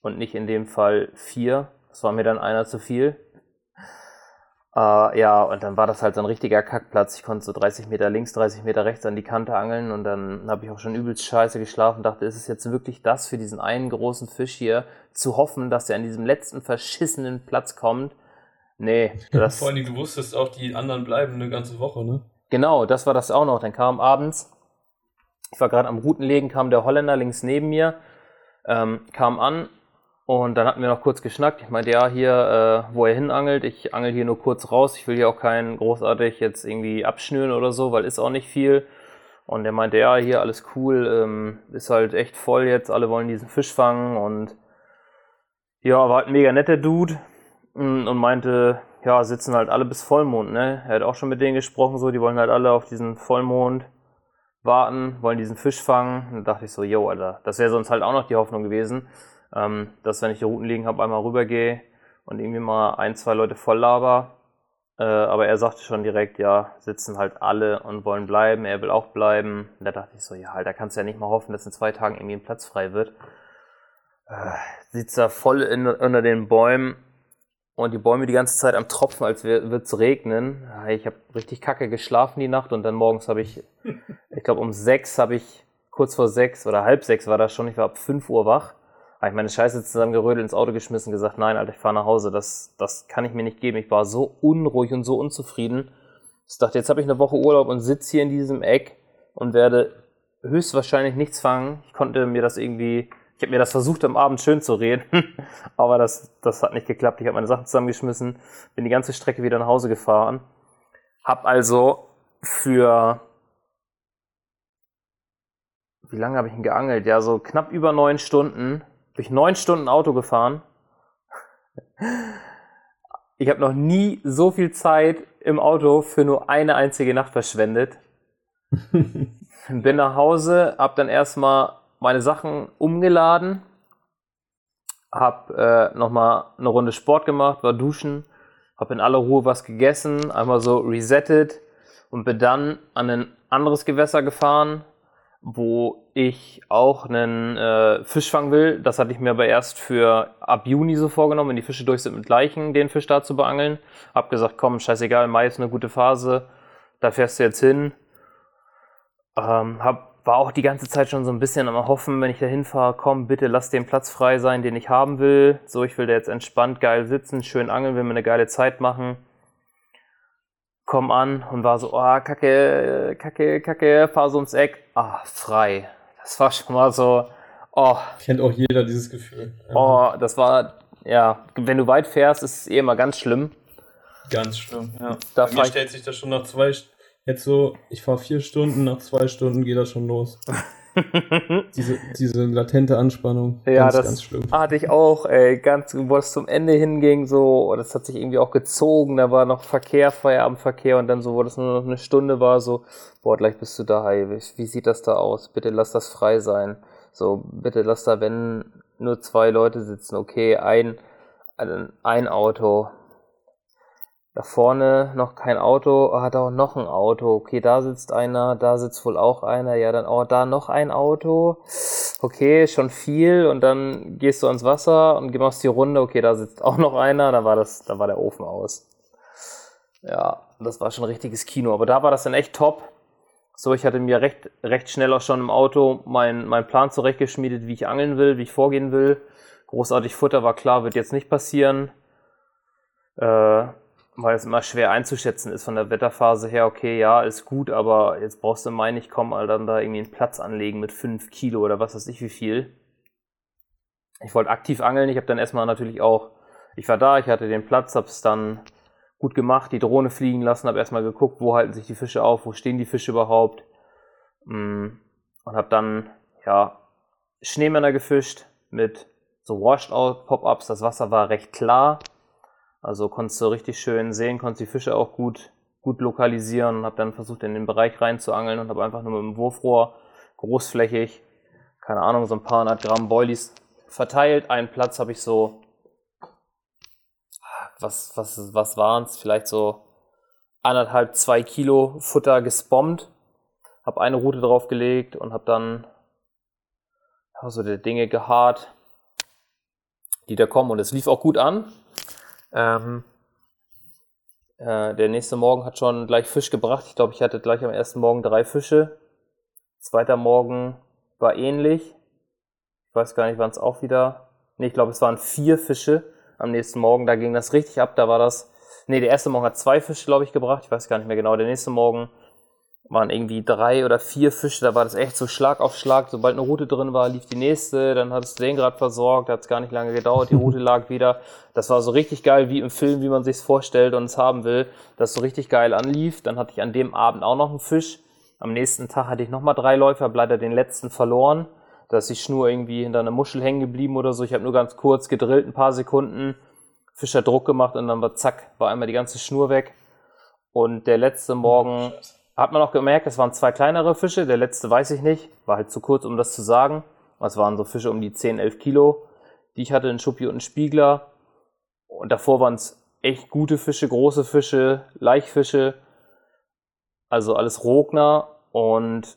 und nicht in dem Fall vier. Das war mir dann einer zu viel. Äh, ja, und dann war das halt so ein richtiger Kackplatz. Ich konnte so 30 Meter links, 30 Meter rechts an die Kante angeln und dann habe ich auch schon übelst scheiße geschlafen. Dachte, ist es jetzt wirklich das für diesen einen großen Fisch hier zu hoffen, dass er an diesem letzten verschissenen Platz kommt? Nee. [LAUGHS] Das, Vor allem, du wusstest auch, die anderen bleiben eine ganze Woche, ne? Genau, das war das auch noch. Dann kam abends, ich war gerade am Routenlegen, kam der Holländer links neben mir, ähm, kam an, und dann hatten wir noch kurz geschnackt. Ich meinte, ja, hier, äh, wo er hinangelt, ich angel hier nur kurz raus. Ich will hier auch keinen großartig jetzt irgendwie abschnüren oder so, weil ist auch nicht viel. Und er meinte, ja, hier alles cool, ähm, ist halt echt voll jetzt, alle wollen diesen Fisch fangen und ja, war halt ein mega netter Dude mm, und meinte, ja, sitzen halt alle bis Vollmond, ne? Er hat auch schon mit denen gesprochen, so, die wollen halt alle auf diesen Vollmond warten, wollen diesen Fisch fangen. Und da dachte ich so, yo, Alter, das wäre sonst halt auch noch die Hoffnung gewesen ähm, dass wenn ich die Routen liegen habe, einmal rübergehe und irgendwie mal ein, zwei Leute voll laber. Äh, aber er sagte schon direkt, ja, sitzen halt alle und wollen bleiben, er will auch bleiben. Und da dachte ich so, ja, halt, da kannst du ja nicht mal hoffen, dass in zwei Tagen irgendwie ein Platz frei wird. Äh, sitzt da voll in, unter den Bäumen und die Bäume die ganze Zeit am Tropfen, als würde es regnen. Ich habe richtig kacke geschlafen die Nacht und dann morgens habe ich, [LAUGHS] ich glaube um sechs habe ich, kurz vor sechs oder halb sechs war das schon, ich war ab fünf Uhr wach habe ich meine Scheiße zusammengerödelt, ins Auto geschmissen, gesagt, nein, Alter, ich fahre nach Hause. Das, das kann ich mir nicht geben. Ich war so unruhig und so unzufrieden. Ich dachte, jetzt habe ich eine Woche Urlaub und sitze hier in diesem Eck und werde höchstwahrscheinlich nichts fangen. Ich konnte mir das irgendwie, ich habe mir das versucht, am Abend schön zu reden, [LAUGHS] aber das, das hat nicht geklappt. Ich habe meine Sachen zusammengeschmissen, bin die ganze Strecke wieder nach Hause gefahren. Hab also für wie lange habe ich ihn geangelt? Ja, so knapp über neun Stunden bin ich neun Stunden Auto gefahren. Ich habe noch nie so viel Zeit im Auto für nur eine einzige Nacht verschwendet. [LAUGHS] Bin nach Hause, hab dann erstmal meine Sachen umgeladen, hab äh, nochmal eine Runde Sport gemacht, war duschen, hab in aller Ruhe was gegessen, einmal so resettet und bin dann an ein anderes Gewässer gefahren, wo ich auch einen äh, Fisch fangen will. Das hatte ich mir aber erst für ab Juni so vorgenommen, wenn die Fische durch sind mit Leichen, den Fisch da zu beangeln. Hab gesagt, komm, scheißegal, Mai ist eine gute Phase, da fährst du jetzt hin. Ähm, hab, war auch die ganze Zeit schon so ein bisschen am Hoffen, wenn ich da hinfahre, komm, bitte lass den Platz frei sein, den ich haben will. So, ich will da jetzt entspannt geil sitzen, schön angeln, will mir eine geile Zeit machen komm an und war so, oh, kacke, kacke, kacke, fahr so ins Eck, ah, frei. Das war schon mal so, oh. Kennt auch jeder dieses Gefühl. Oh, das war, ja, wenn du weit fährst, ist es eh immer ganz schlimm. Ganz schlimm, ja. Da Bei mir stellt sich das schon nach zwei, jetzt so, ich fahre vier Stunden, nach zwei Stunden geht das schon los. [LAUGHS] [LAUGHS] diese, diese latente Anspannung. Ja, ganz, das ganz schlimm. hatte ich auch, ey, ganz, wo es zum Ende hinging, so, das hat sich irgendwie auch gezogen, da war noch Verkehr, Feierabendverkehr und dann so, wo das nur noch eine Stunde war, so, boah, gleich bist du da, ey, wie sieht das da aus? Bitte lass das frei sein. So, bitte lass da, wenn nur zwei Leute sitzen, okay, ein, ein, ein Auto, da vorne noch kein Auto, hat auch noch ein Auto. Okay, da sitzt einer, da sitzt wohl auch einer. Ja, dann oh, da noch ein Auto. Okay, schon viel. Und dann gehst du ans Wasser und machst die Runde. Okay, da sitzt auch noch einer. Da war das, da war der Ofen aus. Ja, das war schon ein richtiges Kino. Aber da war das dann echt top. So, ich hatte mir recht, recht schnell auch schon im Auto meinen mein Plan zurechtgeschmiedet, wie ich angeln will, wie ich vorgehen will. Großartig Futter war klar, wird jetzt nicht passieren. Äh, weil es immer schwer einzuschätzen ist von der Wetterphase her, okay, ja, ist gut, aber jetzt brauchst du im Mai nicht kommen, weil dann da irgendwie einen Platz anlegen mit 5 Kilo oder was weiß ich wie viel. Ich wollte aktiv angeln, ich habe dann erstmal natürlich auch, ich war da, ich hatte den Platz, habe es dann gut gemacht, die Drohne fliegen lassen, habe erstmal geguckt, wo halten sich die Fische auf, wo stehen die Fische überhaupt. Mm, und habe dann, ja, Schneemänner gefischt mit so Washed-Out-Pop-Ups, das Wasser war recht klar, also konntest du richtig schön sehen, konntest die Fische auch gut, gut lokalisieren und habe dann versucht, in den Bereich reinzuangeln und habe einfach nur mit dem Wurfrohr großflächig, keine Ahnung, so ein paar hundert Gramm Boilies verteilt. Einen Platz habe ich so, was, was, was waren es? Vielleicht so anderthalb, zwei Kilo Futter gespommt. Habe eine Route draufgelegt und habe dann so die Dinge gehaart, die da kommen. Und es lief auch gut an. Ähm, äh, der nächste Morgen hat schon gleich Fisch gebracht. Ich glaube, ich hatte gleich am ersten Morgen drei Fische. Zweiter Morgen war ähnlich. Ich weiß gar nicht, wann es auch wieder. Ne, ich glaube, es waren vier Fische am nächsten Morgen. Da ging das richtig ab. Da war das. Ne, der erste Morgen hat zwei Fische, glaube ich, gebracht. Ich weiß gar nicht mehr genau. Der nächste Morgen waren irgendwie drei oder vier Fische, da war das echt so Schlag auf Schlag. Sobald eine Route drin war, lief die nächste, dann hattest du den gerade versorgt, hat es gar nicht lange gedauert, die Route [LAUGHS] lag wieder. Das war so richtig geil, wie im Film, wie man sich's vorstellt und es haben will, dass so richtig geil anlief. Dann hatte ich an dem Abend auch noch einen Fisch. Am nächsten Tag hatte ich nochmal drei Läufer, leider den letzten verloren. Da ist die Schnur irgendwie hinter einer Muschel hängen geblieben oder so. Ich habe nur ganz kurz gedrillt, ein paar Sekunden, Fischer Druck gemacht und dann war zack, war einmal die ganze Schnur weg. Und der letzte Morgen hat man auch gemerkt, es waren zwei kleinere Fische. Der letzte weiß ich nicht. War halt zu kurz, um das zu sagen. Es waren so Fische um die 10, 11 Kilo, die ich hatte, ein Schuppi und einen Spiegler. Und davor waren es echt gute Fische, große Fische, Laichfische. Also alles Rogner. Und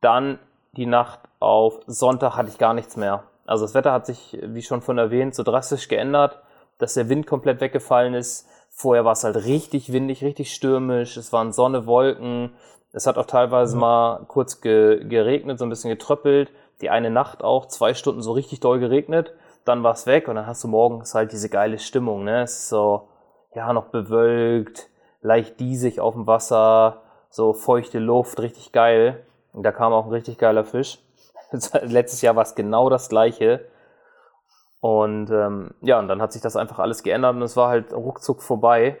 dann die Nacht auf Sonntag hatte ich gar nichts mehr. Also das Wetter hat sich, wie schon von erwähnt, so drastisch geändert, dass der Wind komplett weggefallen ist Vorher war es halt richtig windig, richtig stürmisch. Es waren Sonne, Wolken. Es hat auch teilweise mhm. mal kurz ge geregnet, so ein bisschen getröppelt. Die eine Nacht auch, zwei Stunden so richtig doll geregnet. Dann war es weg und dann hast du morgens halt diese geile Stimmung. Ne? Es ist so, ja, noch bewölkt, leicht diesig auf dem Wasser, so feuchte Luft, richtig geil. Und da kam auch ein richtig geiler Fisch. [LAUGHS] Letztes Jahr war es genau das gleiche. Und ähm, ja, und dann hat sich das einfach alles geändert und es war halt ruckzuck vorbei.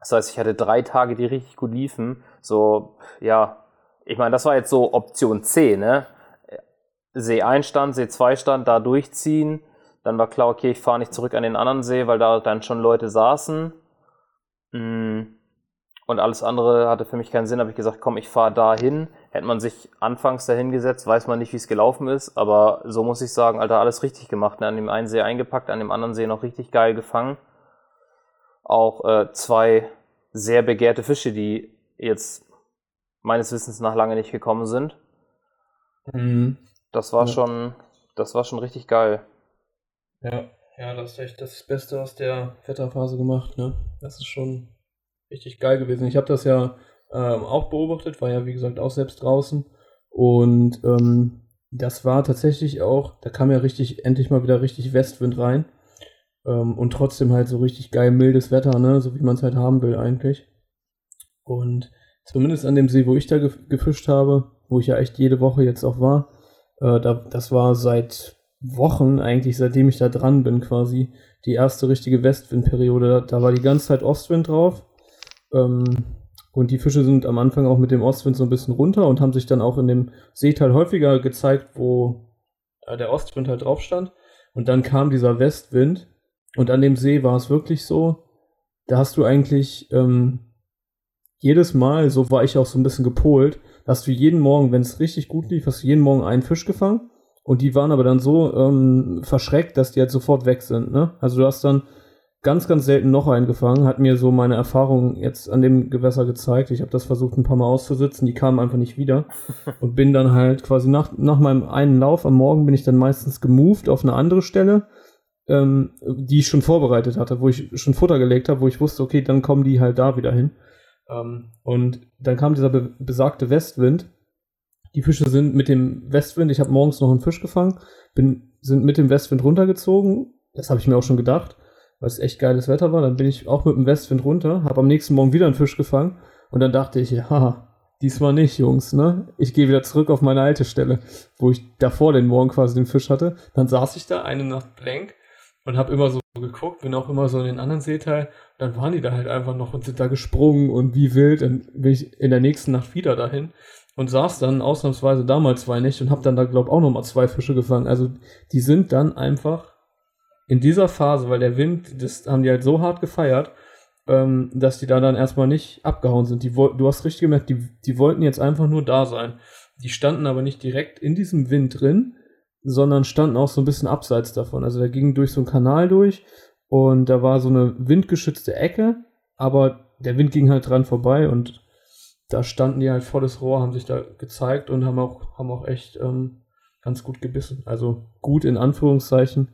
Das heißt, ich hatte drei Tage, die richtig gut liefen. So, ja, ich meine, das war jetzt so Option C, ne? See 1 stand, See 2 stand, da durchziehen. Dann war klar, okay, ich fahre nicht zurück an den anderen See, weil da dann schon Leute saßen. Mm. Und alles andere hatte für mich keinen Sinn. Habe ich gesagt, komm, ich fahre da hin. Hätte man sich anfangs dahin gesetzt, weiß man nicht, wie es gelaufen ist. Aber so muss ich sagen, Alter, alles richtig gemacht. Ne? An dem einen See eingepackt, an dem anderen See noch richtig geil gefangen. Auch äh, zwei sehr begehrte Fische, die jetzt meines Wissens nach lange nicht gekommen sind. Mhm. Das war ja. schon, das war schon richtig geil. Ja, ja, das ist echt das Beste aus der Wetterphase gemacht, ne? Das ist schon richtig geil gewesen. Ich habe das ja ähm, auch beobachtet, war ja wie gesagt auch selbst draußen. Und ähm, das war tatsächlich auch, da kam ja richtig, endlich mal wieder richtig Westwind rein. Ähm, und trotzdem halt so richtig geil mildes Wetter, ne? So wie man es halt haben will eigentlich. Und zumindest an dem See, wo ich da gefischt habe, wo ich ja echt jede Woche jetzt auch war, äh, da, das war seit Wochen eigentlich, seitdem ich da dran bin, quasi die erste richtige Westwindperiode. Da, da war die ganze Zeit Ostwind drauf. Ähm, und die Fische sind am Anfang auch mit dem Ostwind so ein bisschen runter und haben sich dann auch in dem Seeteil häufiger gezeigt, wo äh, der Ostwind halt drauf stand. Und dann kam dieser Westwind und an dem See war es wirklich so, da hast du eigentlich ähm, jedes Mal, so war ich auch so ein bisschen gepolt, hast du jeden Morgen, wenn es richtig gut lief, hast du jeden Morgen einen Fisch gefangen und die waren aber dann so ähm, verschreckt, dass die halt sofort weg sind. Ne? Also du hast dann ganz, ganz selten noch eingefangen, hat mir so meine Erfahrung jetzt an dem Gewässer gezeigt. Ich habe das versucht ein paar Mal auszusitzen, die kamen einfach nicht wieder [LAUGHS] und bin dann halt quasi nach, nach meinem einen Lauf am Morgen bin ich dann meistens gemoved auf eine andere Stelle, ähm, die ich schon vorbereitet hatte, wo ich schon Futter gelegt habe, wo ich wusste, okay, dann kommen die halt da wieder hin. Ähm, und dann kam dieser be besagte Westwind. Die Fische sind mit dem Westwind, ich habe morgens noch einen Fisch gefangen, bin, sind mit dem Westwind runtergezogen. Das habe ich mir auch schon gedacht es echt geiles Wetter war. Dann bin ich auch mit dem Westwind runter, habe am nächsten Morgen wieder einen Fisch gefangen und dann dachte ich, ja, diesmal nicht, Jungs, ne? Ich gehe wieder zurück auf meine alte Stelle, wo ich davor den Morgen quasi den Fisch hatte. Dann saß ich da eine Nacht blank und habe immer so geguckt, bin auch immer so in den anderen Seeteil. Dann waren die da halt einfach noch und sind da gesprungen und wie wild. Dann bin ich in der nächsten Nacht wieder dahin und saß dann ausnahmsweise damals zwei Nächte und habe dann da, glaube auch nochmal zwei Fische gefangen. Also die sind dann einfach in dieser Phase, weil der Wind, das haben die halt so hart gefeiert, ähm, dass die da dann erstmal nicht abgehauen sind. Die, du hast richtig gemerkt, die, die wollten jetzt einfach nur da sein. Die standen aber nicht direkt in diesem Wind drin, sondern standen auch so ein bisschen abseits davon. Also der ging durch so einen Kanal durch und da war so eine windgeschützte Ecke, aber der Wind ging halt dran vorbei und da standen die halt volles Rohr, haben sich da gezeigt und haben auch, haben auch echt ähm, ganz gut gebissen. Also gut in Anführungszeichen,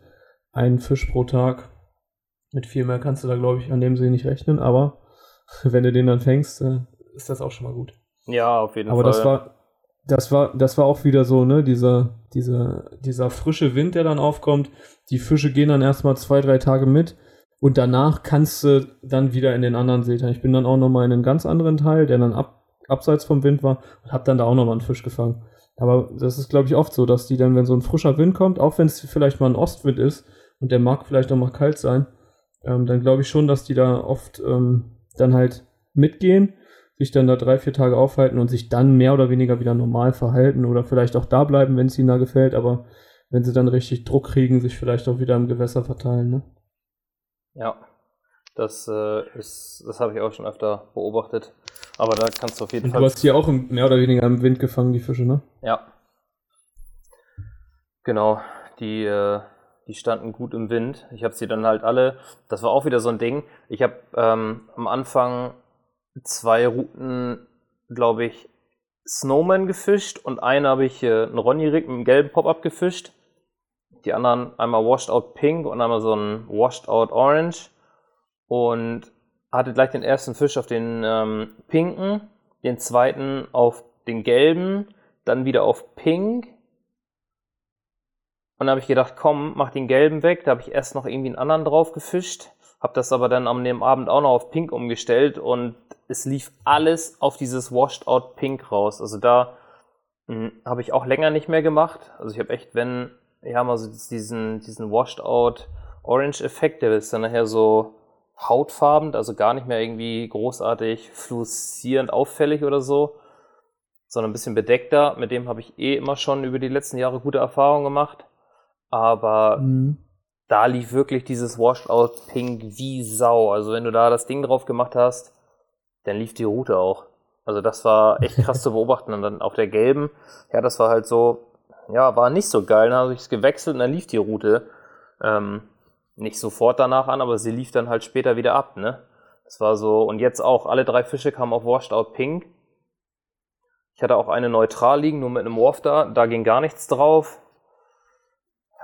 ein Fisch pro Tag. Mit viel mehr kannst du da, glaube ich, an dem See nicht rechnen, aber [LAUGHS] wenn du den dann fängst, äh, ist das auch schon mal gut. Ja, auf jeden aber Fall. Aber das war, das war, das war auch wieder so, ne, dieser, dieser, dieser frische Wind, der dann aufkommt. Die Fische gehen dann erstmal zwei, drei Tage mit und danach kannst du dann wieder in den anderen See. Ich bin dann auch nochmal in einen ganz anderen Teil, der dann ab, abseits vom Wind war und hab dann da auch nochmal einen Fisch gefangen. Aber das ist, glaube ich, oft so, dass die dann, wenn so ein frischer Wind kommt, auch wenn es vielleicht mal ein Ostwind ist und der mag vielleicht auch mal kalt sein, ähm, dann glaube ich schon, dass die da oft ähm, dann halt mitgehen, sich dann da drei, vier Tage aufhalten und sich dann mehr oder weniger wieder normal verhalten oder vielleicht auch da bleiben, wenn es ihnen da gefällt, aber wenn sie dann richtig Druck kriegen, sich vielleicht auch wieder im Gewässer verteilen, ne? Ja, das äh, ist, das habe ich auch schon öfter beobachtet. Aber da kannst du auf jeden und Fall. Du hast hier auch im, mehr oder weniger im Wind gefangen, die Fische, ne? Ja. Genau. Die, äh, die standen gut im Wind. Ich habe sie dann halt alle. Das war auch wieder so ein Ding. Ich habe ähm, am Anfang zwei Routen, glaube ich, Snowman gefischt und eine habe ich äh, einen Ronny-Rig mit einem gelben Pop-Up gefischt. Die anderen einmal Washed Out Pink und einmal so ein Washed Out Orange. Und hatte gleich den ersten Fisch auf den ähm, pinken, den zweiten auf den gelben, dann wieder auf pink. Und dann habe ich gedacht, komm, mach den gelben weg. Da habe ich erst noch irgendwie einen anderen drauf gefischt. Habe das aber dann am dem Abend auch noch auf pink umgestellt und es lief alles auf dieses Washed Out Pink raus. Also da hm, habe ich auch länger nicht mehr gemacht. Also ich habe echt, wenn, ja, mal so diesen, diesen Washed Out Orange Effekt, der ist dann nachher so hautfarben, also gar nicht mehr irgendwie großartig fluorescierend auffällig oder so, sondern ein bisschen bedeckter. Mit dem habe ich eh immer schon über die letzten Jahre gute Erfahrungen gemacht. Aber mhm. da lief wirklich dieses Washed Out Pink wie Sau. Also wenn du da das Ding drauf gemacht hast, dann lief die Route auch. Also das war echt krass zu [LAUGHS] beobachten. Und dann auf der gelben, ja, das war halt so, ja, war nicht so geil. Dann habe ich es gewechselt und dann lief die Route. Ähm, nicht sofort danach an, aber sie lief dann halt später wieder ab, ne? Das war so, und jetzt auch, alle drei Fische kamen auf Washed Out Pink. Ich hatte auch eine neutral liegen, nur mit einem Wurf da, da ging gar nichts drauf.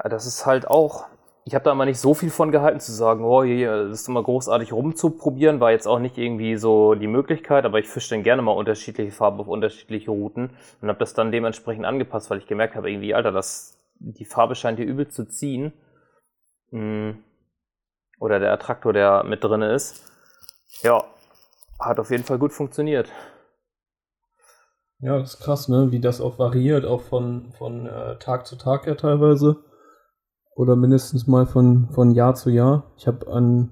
Ja, das ist halt auch, ich habe da immer nicht so viel von gehalten zu sagen, oh, hier, das ist immer großartig rumzuprobieren, war jetzt auch nicht irgendwie so die Möglichkeit, aber ich fische dann gerne mal unterschiedliche Farben auf unterschiedliche Routen und habe das dann dementsprechend angepasst, weil ich gemerkt habe, irgendwie, Alter, das, die Farbe scheint hier übel zu ziehen. Hm. Oder der Attraktor, der mit drin ist. Ja, hat auf jeden Fall gut funktioniert. Ja, das ist krass, ne? Wie das auch variiert, auch von, von äh, Tag zu Tag ja teilweise. Oder mindestens mal von, von Jahr zu Jahr. Ich habe an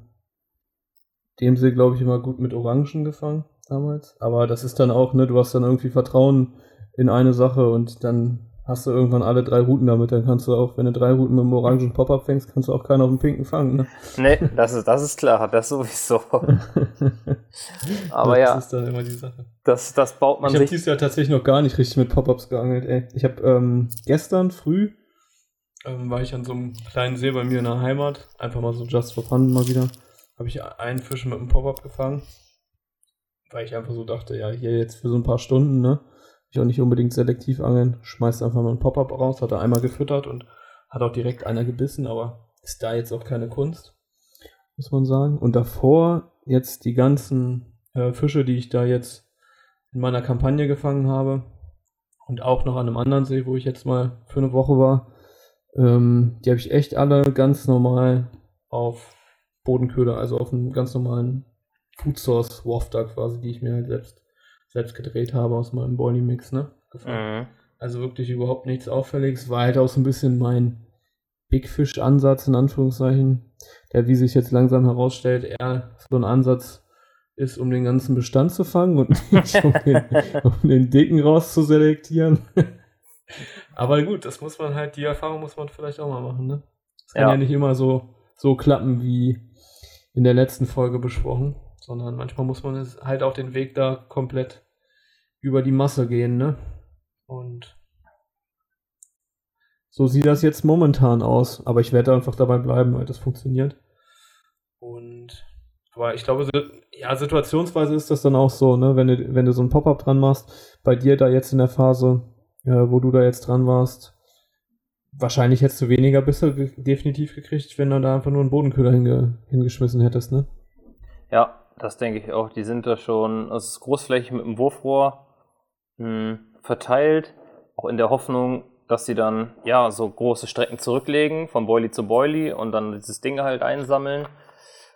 dem See, glaube ich, immer gut mit Orangen gefangen damals. Aber das ist dann auch, ne, du hast dann irgendwie Vertrauen in eine Sache und dann hast du irgendwann alle drei Routen damit, dann kannst du auch, wenn du drei Routen mit dem orangen Pop-Up fängst, kannst du auch keinen auf dem pinken fangen. Ne? Nee, das ist, das ist klar, das sowieso. [LAUGHS] Aber ja, das ist dann immer die Sache. Das, das baut man ich sich. Ich habe dieses Jahr tatsächlich noch gar nicht richtig mit Pop-Ups geangelt, ey. Ich habe ähm, gestern früh ähm, war ich an so einem kleinen See bei mir in der Heimat, einfach mal so just for fun mal wieder, habe ich einen Fisch mit einem Pop-Up gefangen, weil ich einfach so dachte, ja, hier jetzt für so ein paar Stunden, ne, ich auch nicht unbedingt selektiv angeln. Schmeißt einfach mal ein Pop-Up raus, hat er einmal gefüttert und hat auch direkt einer gebissen, aber ist da jetzt auch keine Kunst, muss man sagen. Und davor jetzt die ganzen äh, Fische, die ich da jetzt in meiner Kampagne gefangen habe und auch noch an einem anderen See, wo ich jetzt mal für eine Woche war, ähm, die habe ich echt alle ganz normal auf Bodenköder, also auf einem ganz normalen Food Source Wafter quasi, die ich mir halt selbst, selbst gedreht habe aus meinem Boilie Mix, ne? Mhm. Also wirklich überhaupt nichts Auffälliges. War halt auch so ein bisschen mein Big Fish Ansatz, in Anführungszeichen, der, wie sich jetzt langsam herausstellt, eher so ein Ansatz ist, um den ganzen Bestand zu fangen und nicht um den, [LAUGHS] um den dicken rauszuselektieren. Aber gut, das muss man halt, die Erfahrung muss man vielleicht auch mal machen, ne? Das kann ja, ja nicht immer so, so klappen wie in der letzten Folge besprochen, sondern manchmal muss man halt auch den Weg da komplett über die Masse gehen, ne? Und so sieht das jetzt momentan aus. Aber ich werde einfach dabei bleiben, weil das funktioniert. Und aber ich glaube, ja, situationsweise ist das dann auch so, ne, wenn du, wenn du so ein Pop-up dran machst, bei dir da jetzt in der Phase, äh, wo du da jetzt dran warst, wahrscheinlich hättest du weniger Bisse definitiv gekriegt, wenn du da einfach nur einen Bodenkühler hinge hingeschmissen hättest, ne? Ja, das denke ich auch. Die sind da schon, es ist großflächig mit dem Wurfrohr mh, hm, verteilt, auch in der Hoffnung, dass sie dann ja so große Strecken zurücklegen, von Boilie zu Boilie und dann dieses Ding halt einsammeln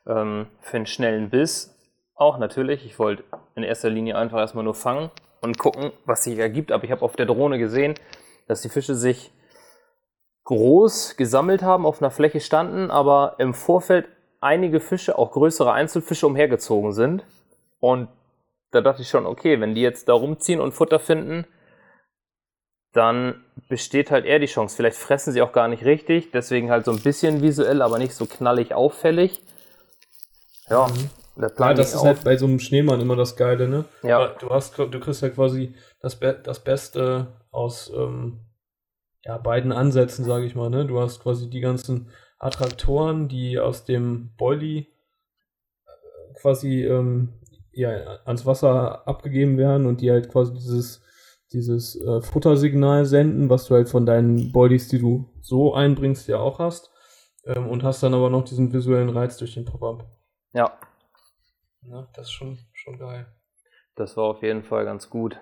ähm, für einen schnellen Biss. Auch natürlich, ich wollte in erster Linie einfach erstmal nur fangen und gucken, was sich ergibt. Aber ich habe auf der Drohne gesehen, dass die Fische sich groß gesammelt haben, auf einer Fläche standen, aber im Vorfeld einige Fische, auch größere Einzelfische, umhergezogen sind. Und da dachte ich schon, okay, wenn die jetzt da rumziehen und Futter finden, dann besteht halt eher die Chance. Vielleicht fressen sie auch gar nicht richtig, deswegen halt so ein bisschen visuell, aber nicht so knallig auffällig. Ja, mhm. Plan ja, das ist halt bei so einem Schneemann immer das Geile, ne? Ja. Du, hast, du kriegst ja quasi das, Be das Beste aus ähm, ja, beiden Ansätzen, sage ich mal, ne? Du hast quasi die ganzen Attraktoren, die aus dem Boilie äh, quasi ähm, ja, ans Wasser abgegeben werden und die halt quasi dieses dieses äh, Futtersignal senden, was du halt von deinen Bodies, die du so einbringst, ja auch hast. Ähm, und hast dann aber noch diesen visuellen Reiz durch den Pop-Up. Ja. Ja. Das ist schon, schon geil. Das war auf jeden Fall ganz gut.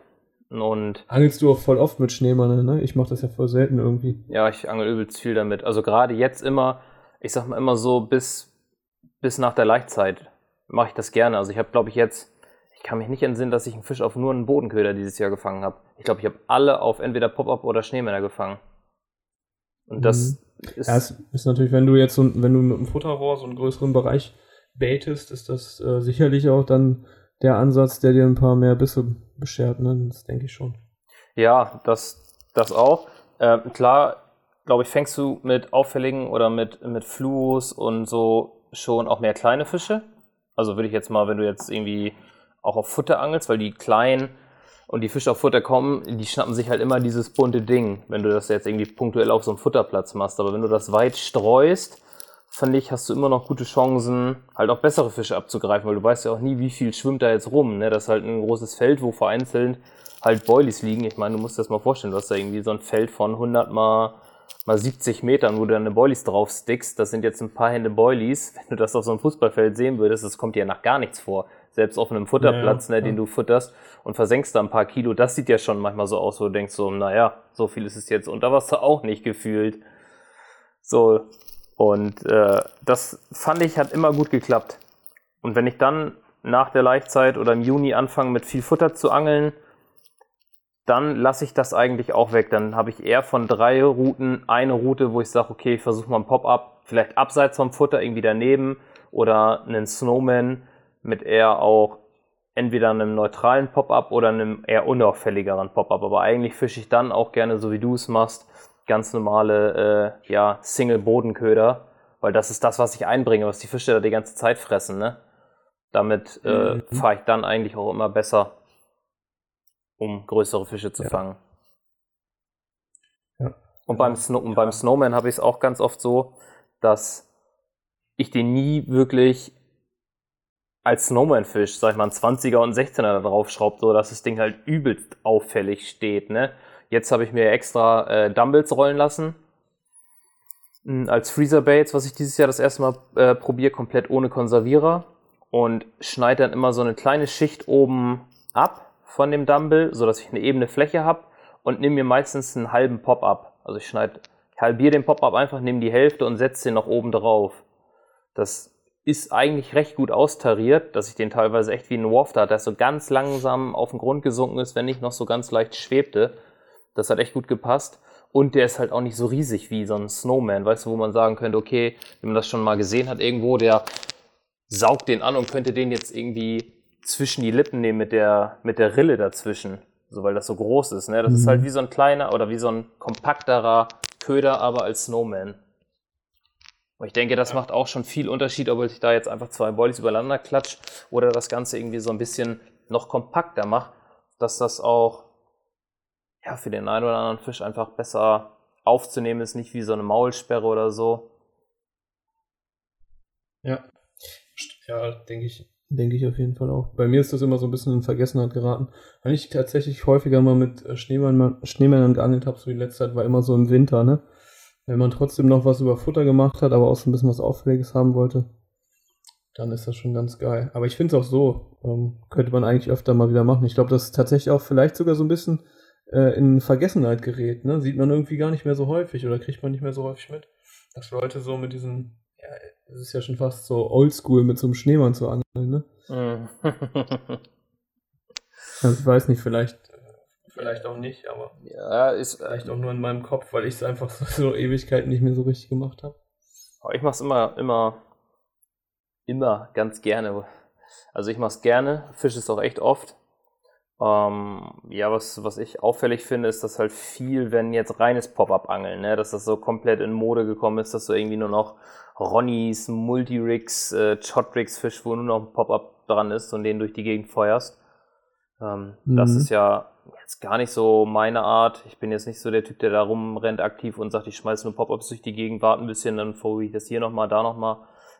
Und Angelst du auch voll oft mit Schneemann, ne? Ich mache das ja voll selten irgendwie. Ja, ich angel übelst viel damit. Also gerade jetzt immer, ich sag mal immer so bis, bis nach der Laichzeit mache ich das gerne. Also ich habe, glaube ich, jetzt ich kann mich nicht entsinnen, dass ich einen Fisch auf nur einen Bodenköder dieses Jahr gefangen habe. Ich glaube, ich habe alle auf entweder Pop-Up oder Schneemänner gefangen. Und das mhm. ist. Ja, es ist natürlich, wenn du jetzt so, wenn du mit einem Futterrohr so einen größeren Bereich baitest, ist das äh, sicherlich auch dann der Ansatz, der dir ein paar mehr Bisse beschert, ne? Das denke ich schon. Ja, das, das auch. Äh, klar, glaube ich, fängst du mit auffälligen oder mit, mit Fluos und so schon auch mehr kleine Fische. Also würde ich jetzt mal, wenn du jetzt irgendwie auch auf Futter angelst, weil die kleinen und die Fische auf Futter kommen, die schnappen sich halt immer dieses bunte Ding, wenn du das jetzt irgendwie punktuell auf so einem Futterplatz machst. Aber wenn du das weit streust, finde ich, hast du immer noch gute Chancen, halt auch bessere Fische abzugreifen, weil du weißt ja auch nie, wie viel schwimmt da jetzt rum. Ne? Das ist halt ein großes Feld, wo vereinzelt halt Boilies liegen. Ich meine, du musst dir das mal vorstellen, du hast da irgendwie so ein Feld von 100 mal, mal 70 Metern, wo du deine Boilies drauf stickst. Das sind jetzt ein paar Hände Boilies. Wenn du das auf so einem Fußballfeld sehen würdest, das kommt dir nach gar nichts vor selbst auf einem Futterplatz, ja, ne, den du futterst und versenkst da ein paar Kilo, das sieht ja schon manchmal so aus, wo du denkst so, naja, so viel ist es jetzt unter Wasser auch nicht gefühlt. So, und äh, das fand ich, hat immer gut geklappt. Und wenn ich dann nach der Laichzeit oder im Juni anfange mit viel Futter zu angeln, dann lasse ich das eigentlich auch weg. Dann habe ich eher von drei Routen eine Route, wo ich sage, okay, ich versuche mal ein Pop-up, vielleicht abseits vom Futter, irgendwie daneben oder einen Snowman, mit eher auch entweder einem neutralen Pop-up oder einem eher unauffälligeren Pop-up. Aber eigentlich fische ich dann auch gerne, so wie du es machst, ganz normale äh, ja, Single-Bodenköder, weil das ist das, was ich einbringe, was die Fische da die ganze Zeit fressen. Ne? Damit äh, mhm. fahre ich dann eigentlich auch immer besser, um größere Fische zu ja. fangen. Ja. Und beim, Snow und beim Snowman habe ich es auch ganz oft so, dass ich den nie wirklich als Snowman-Fisch, sag ich mal, ein 20er und 16er da drauf schraubt, so dass das Ding halt übelst auffällig steht, ne? Jetzt habe ich mir extra äh, Dumbles rollen lassen. Hm, als Freezer Baits, was ich dieses Jahr das erste Mal äh, probiere, komplett ohne Konservierer. Und schneide dann immer so eine kleine Schicht oben ab von dem Dumble, sodass ich eine ebene Fläche habe und nehme mir meistens einen halben Pop-up. Also ich schneide, halbiere den Pop-up einfach, nehme die Hälfte und setze den noch oben drauf. Das ist eigentlich recht gut austariert, dass ich den teilweise echt wie ein Waft hatte, der so ganz langsam auf den Grund gesunken ist, wenn nicht noch so ganz leicht schwebte. Das hat echt gut gepasst. Und der ist halt auch nicht so riesig wie so ein Snowman, weißt du, wo man sagen könnte, okay, wenn man das schon mal gesehen hat irgendwo, der saugt den an und könnte den jetzt irgendwie zwischen die Lippen nehmen mit der, mit der Rille dazwischen. So, weil das so groß ist, ne? Das mhm. ist halt wie so ein kleiner oder wie so ein kompakterer Köder, aber als Snowman. Und ich denke, das macht auch schon viel Unterschied, ob ich da jetzt einfach zwei Boilies übereinander klatsche oder das Ganze irgendwie so ein bisschen noch kompakter mache, dass das auch ja, für den einen oder anderen Fisch einfach besser aufzunehmen ist, nicht wie so eine Maulsperre oder so. Ja, ja, denke ich, denke ich auf jeden Fall auch. Bei mir ist das immer so ein bisschen in Vergessenheit geraten. Weil ich tatsächlich häufiger mal mit äh, Schneemännern, Schneemännern geangelt habe, so die letzte Zeit war immer so im Winter, ne? Wenn man trotzdem noch was über Futter gemacht hat, aber auch so ein bisschen was Auffälliges haben wollte, dann ist das schon ganz geil. Aber ich finde es auch so, ähm, könnte man eigentlich öfter mal wieder machen. Ich glaube, das ist tatsächlich auch vielleicht sogar so ein bisschen äh, in Vergessenheit gerät. Ne? Sieht man irgendwie gar nicht mehr so häufig oder kriegt man nicht mehr so häufig mit, dass Leute so mit diesen, ja, es ist ja schon fast so oldschool mit so einem Schneemann zu angeln. Ne? Also ich weiß nicht, vielleicht vielleicht auch nicht, aber ja, ist vielleicht auch nur in meinem Kopf, weil ich es einfach so, so, Ewigkeiten nicht mehr so richtig gemacht habe. Ich mache es immer, immer, immer ganz gerne. Also ich mache es gerne, fische es auch echt oft. Ähm, ja, was, was ich auffällig finde, ist, dass halt viel, wenn jetzt reines Pop-Up-Angeln, ne, dass das so komplett in Mode gekommen ist, dass du irgendwie nur noch Ronnys, Multirigs, äh, Chot-Rigs fisch, wo nur noch ein Pop-Up dran ist und den durch die Gegend feuerst. Ähm, mhm. Das ist ja jetzt gar nicht so meine Art. Ich bin jetzt nicht so der Typ, der da rumrennt aktiv und sagt, ich schmeiße nur Pop-Ups durch die Gegend, warte ein bisschen, dann versuche ich das hier nochmal, da nochmal.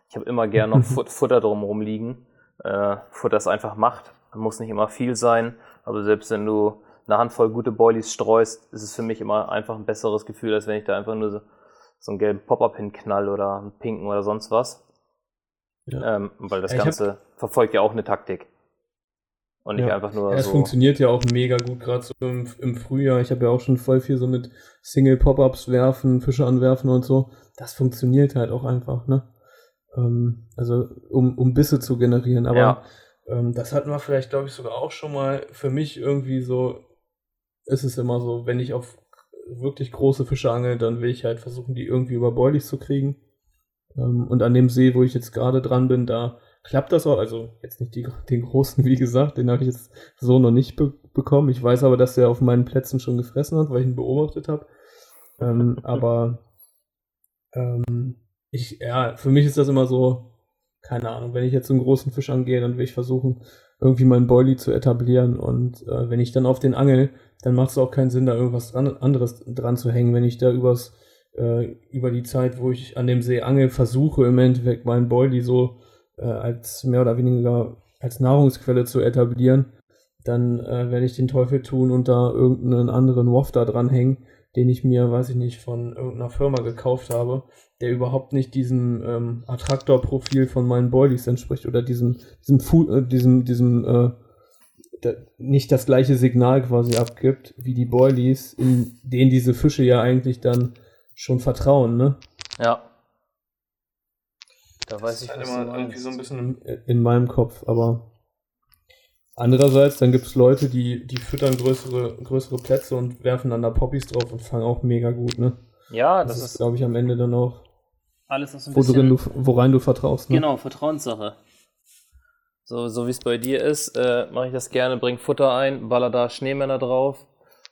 Ich habe immer gern noch [LAUGHS] Futter drumherum liegen. Äh, Futter es einfach macht. Muss nicht immer viel sein, aber selbst wenn du eine Handvoll gute Boilies streust, ist es für mich immer einfach ein besseres Gefühl, als wenn ich da einfach nur so, so einen gelben Pop-Up hinknall oder einen pinken oder sonst was. Ja. Ähm, weil das Ganze verfolgt ja auch eine Taktik. Und nicht ja. einfach nur. Ja, es so funktioniert ja auch mega gut, gerade so im, im, Frühjahr. Ich habe ja auch schon voll viel so mit Single-Pop-Ups werfen, Fische anwerfen und so. Das funktioniert halt auch einfach, ne? Ähm, also, um, um Bisse zu generieren. Aber ja. Ähm, das hatten wir vielleicht, glaube ich, sogar auch schon mal. Für mich irgendwie so ist es immer so, wenn ich auf wirklich große Fische angel, dann will ich halt versuchen, die irgendwie über Boilies zu kriegen. Ähm, und an dem See, wo ich jetzt gerade dran bin, da klappt das auch. Also jetzt nicht die, den großen, [LAUGHS] wie gesagt, den habe ich jetzt so noch nicht be bekommen. Ich weiß aber, dass der auf meinen Plätzen schon gefressen hat, weil ich ihn beobachtet habe. Ähm, [LAUGHS] aber ähm, ich, ja, für mich ist das immer so, keine Ahnung, wenn ich jetzt einen großen Fisch angehe, dann will ich versuchen, irgendwie meinen Boilie zu etablieren. Und äh, wenn ich dann auf den angel, dann macht es auch keinen Sinn, da irgendwas dran, anderes dran zu hängen. Wenn ich da übers, äh, über die Zeit, wo ich an dem See angel, versuche im Endeffekt meinen Boilie so äh, als mehr oder weniger als Nahrungsquelle zu etablieren, dann äh, werde ich den Teufel tun und da irgendeinen anderen WOF da dranhängen, den ich mir, weiß ich nicht, von irgendeiner Firma gekauft habe, der überhaupt nicht diesem ähm, Attraktor-Profil von meinen Boilies entspricht oder diesem, diesem, Fu äh, diesem, diesem äh, da, nicht das gleiche Signal quasi abgibt wie die Boilies, in denen diese Fische ja eigentlich dann schon vertrauen, ne? Ja. Da weiß ich, halt immer irgendwie so ein bisschen in meinem Kopf, aber andererseits, dann gibt es Leute, die, die füttern größere, größere Plätze und werfen dann da Poppies drauf und fangen auch mega gut, ne? Ja, das, das ist, glaube ich, am Ende dann auch alles, was ein wo bisschen, du, worein du vertraust. Ne? Genau, Vertrauenssache. So, so wie es bei dir ist, äh, mache ich das gerne, bring Futter ein, baller da Schneemänner drauf,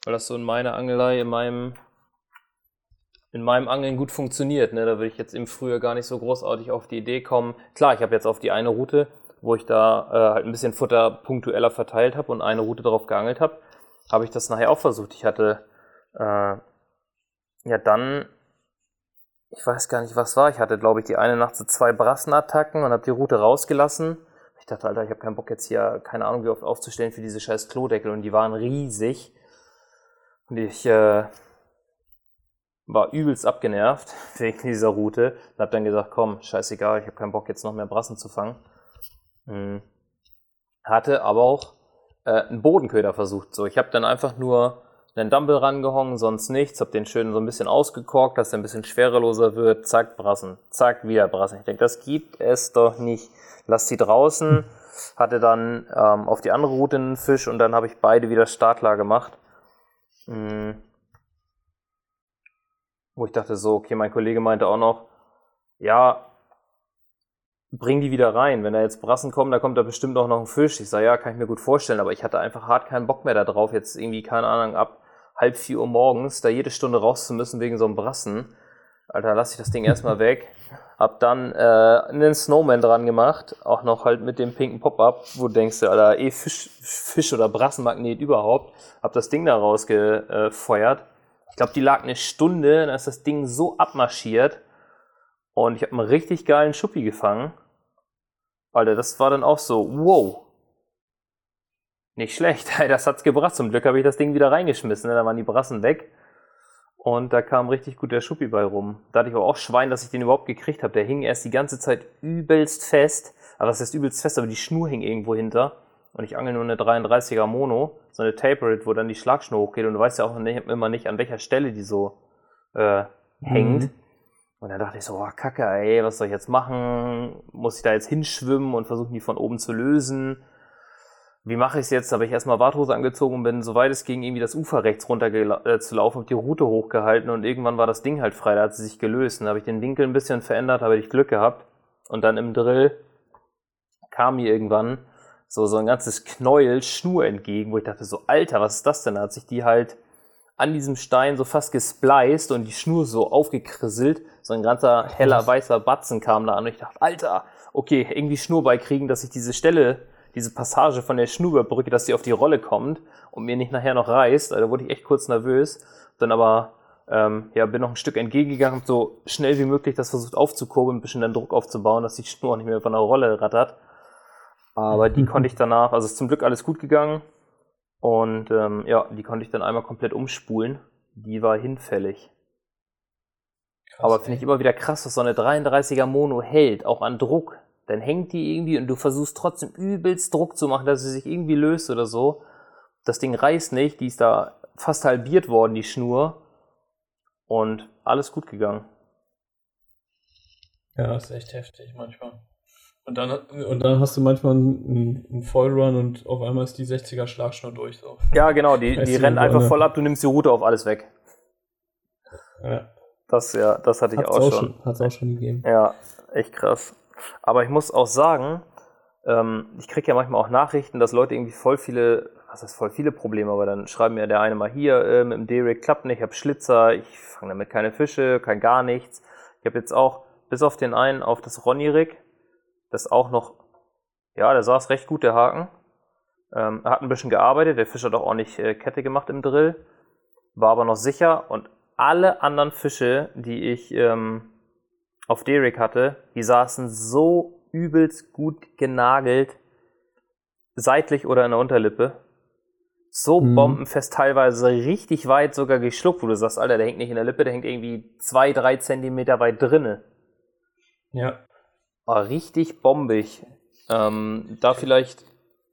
weil das so in meiner Angelei, in meinem in meinem Angeln gut funktioniert. Ne? Da würde ich jetzt im Frühjahr gar nicht so großartig auf die Idee kommen. Klar, ich habe jetzt auf die eine Route, wo ich da äh, halt ein bisschen Futter punktueller verteilt habe und eine Route drauf geangelt habe, habe ich das nachher auch versucht. Ich hatte äh, ja dann, ich weiß gar nicht, was war. Ich hatte, glaube ich, die eine Nacht so zwei Brassenattacken und habe die Route rausgelassen. Ich dachte, Alter, ich habe keinen Bock jetzt hier, keine Ahnung, wie oft aufzustellen für diese scheiß Klodeckel und die waren riesig. Und ich äh, war übelst abgenervt [LAUGHS] wegen dieser Route und habe dann gesagt, komm, scheißegal, ich habe keinen Bock jetzt noch mehr Brassen zu fangen. Hm. Hatte aber auch äh, einen Bodenköder versucht. So, ich habe dann einfach nur einen Dumble rangehangen, sonst nichts, hab den schön so ein bisschen ausgekorkt, dass er ein bisschen schwereloser wird, zack, brassen, zack, wieder brassen. Ich denke, das gibt es doch nicht. Lass die draußen, hatte dann ähm, auf die andere Route einen Fisch und dann habe ich beide wieder startklar gemacht. Mhm. Wo ich dachte so, okay, mein Kollege meinte auch noch, ja, bring die wieder rein. Wenn da jetzt Brassen kommen, da kommt da bestimmt auch noch ein Fisch. Ich sage, ja, kann ich mir gut vorstellen, aber ich hatte einfach hart keinen Bock mehr darauf, jetzt irgendwie, keine Ahnung, ab halb vier Uhr morgens da jede Stunde raus zu müssen wegen so einem Brassen. Alter, lass ich das Ding erstmal [LAUGHS] weg. Hab dann äh, einen Snowman dran gemacht, auch noch halt mit dem pinken Pop-Up, wo du denkst, Alter, eh Fisch, Fisch oder Brassenmagnet überhaupt. Hab das Ding da rausgefeuert. Ich glaube, die lag eine Stunde, dann ist das Ding so abmarschiert. Und ich habe einen richtig geilen Schuppi gefangen. Alter, das war dann auch so, wow. Nicht schlecht, [LAUGHS] das hat's gebracht. Zum Glück habe ich das Ding wieder reingeschmissen. Ne? Da waren die Brassen weg. Und da kam richtig gut der Schuppi bei rum. Da hatte ich aber auch Schwein, dass ich den überhaupt gekriegt habe. Der hing erst die ganze Zeit übelst fest. Aber das heißt übelst fest, aber die Schnur hing irgendwo hinter. Und ich angel nur eine 33er Mono, so eine Tapered, wo dann die Schlagschnur hochgeht. Und du weißt ja auch immer nicht, an welcher Stelle die so äh, hängt. Mhm. Und dann dachte ich so, oh, kacke, ey, was soll ich jetzt machen? Muss ich da jetzt hinschwimmen und versuchen, die von oben zu lösen? Wie mache ich es jetzt? Da habe ich erstmal Warthose angezogen und bin, soweit es ging, irgendwie das Ufer rechts runter äh, zu laufen, habe die Route hochgehalten und irgendwann war das Ding halt frei, da hat sie sich gelöst. Dann habe ich den Winkel ein bisschen verändert, habe ich Glück gehabt. Und dann im Drill kam mir irgendwann so, so ein ganzes Knäuel Schnur entgegen, wo ich dachte so, Alter, was ist das denn? Da hat sich die halt an diesem Stein so fast gespliced und die Schnur so aufgekrisselt. So ein ganzer heller weißer Batzen kam da an und ich dachte, Alter, okay, irgendwie Schnur beikriegen, dass ich diese Stelle, diese Passage von der Schnur überbrücke, dass sie auf die Rolle kommt und mir nicht nachher noch reißt. Da wurde ich echt kurz nervös. Dann aber, ähm, ja, bin noch ein Stück entgegengegangen, so schnell wie möglich das versucht aufzukurbeln, ein bisschen dann Druck aufzubauen, dass die Schnur nicht mehr von der Rolle rattert. Aber die [LAUGHS] konnte ich danach, also ist zum Glück alles gut gegangen. Und ähm, ja, die konnte ich dann einmal komplett umspulen. Die war hinfällig. Krass, Aber finde ich immer wieder krass, dass so eine 33er Mono hält, auch an Druck. Dann hängt die irgendwie und du versuchst trotzdem übelst Druck zu machen, dass sie sich irgendwie löst oder so. Das Ding reißt nicht, die ist da fast halbiert worden, die Schnur. Und alles gut gegangen. Ja, ist echt heftig manchmal. Und dann, und dann hast du manchmal einen, einen Vollrun und auf einmal ist die 60er Schlagschnur durch. So. Ja, genau, die, die rennt einfach voll ab, du nimmst die Route auf alles weg. Ja. Das, ja, das hatte ich Hat's auch, schon. Hat es auch schon gegeben. Ja, echt krass. Aber ich muss auch sagen, ähm, ich kriege ja manchmal auch Nachrichten, dass Leute irgendwie voll viele, was heißt voll viele Probleme, aber dann schreiben mir der eine mal hier, äh, mit dem Derrick klappt nicht, ich habe Schlitzer, ich fange damit keine Fische, kein gar nichts. Ich habe jetzt auch, bis auf den einen, auf das Ronny-Rig, das auch noch, ja, der saß recht gut, der Haken. Ähm, er hat ein bisschen gearbeitet, der Fisch hat auch ordentlich äh, Kette gemacht im Drill, war aber noch sicher und alle anderen Fische, die ich ähm, auf Derrick hatte, die saßen so übelst gut genagelt, seitlich oder in der Unterlippe. So mhm. bombenfest teilweise richtig weit sogar geschluckt, wo du sagst, Alter, der hängt nicht in der Lippe, der hängt irgendwie zwei, drei Zentimeter weit drinne. Ja. War richtig bombig. Ähm, da vielleicht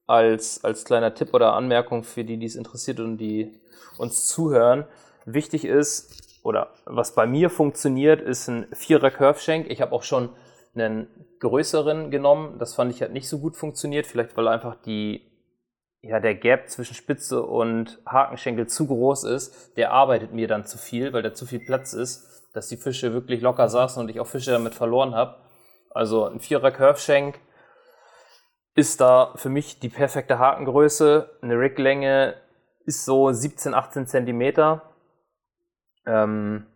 als, als kleiner Tipp oder Anmerkung für die, die es interessiert und die uns zuhören. Wichtig ist, oder was bei mir funktioniert, ist ein Vierer Curve Ich habe auch schon einen größeren genommen. Das fand ich halt nicht so gut funktioniert. Vielleicht weil einfach die, ja, der Gap zwischen Spitze und Hakenschenkel zu groß ist. Der arbeitet mir dann zu viel, weil da zu viel Platz ist, dass die Fische wirklich locker saßen und ich auch Fische damit verloren habe. Also ein Vierer Curve ist da für mich die perfekte Hakengröße. Eine Riglänge ist so 17, 18 Zentimeter. Ähm,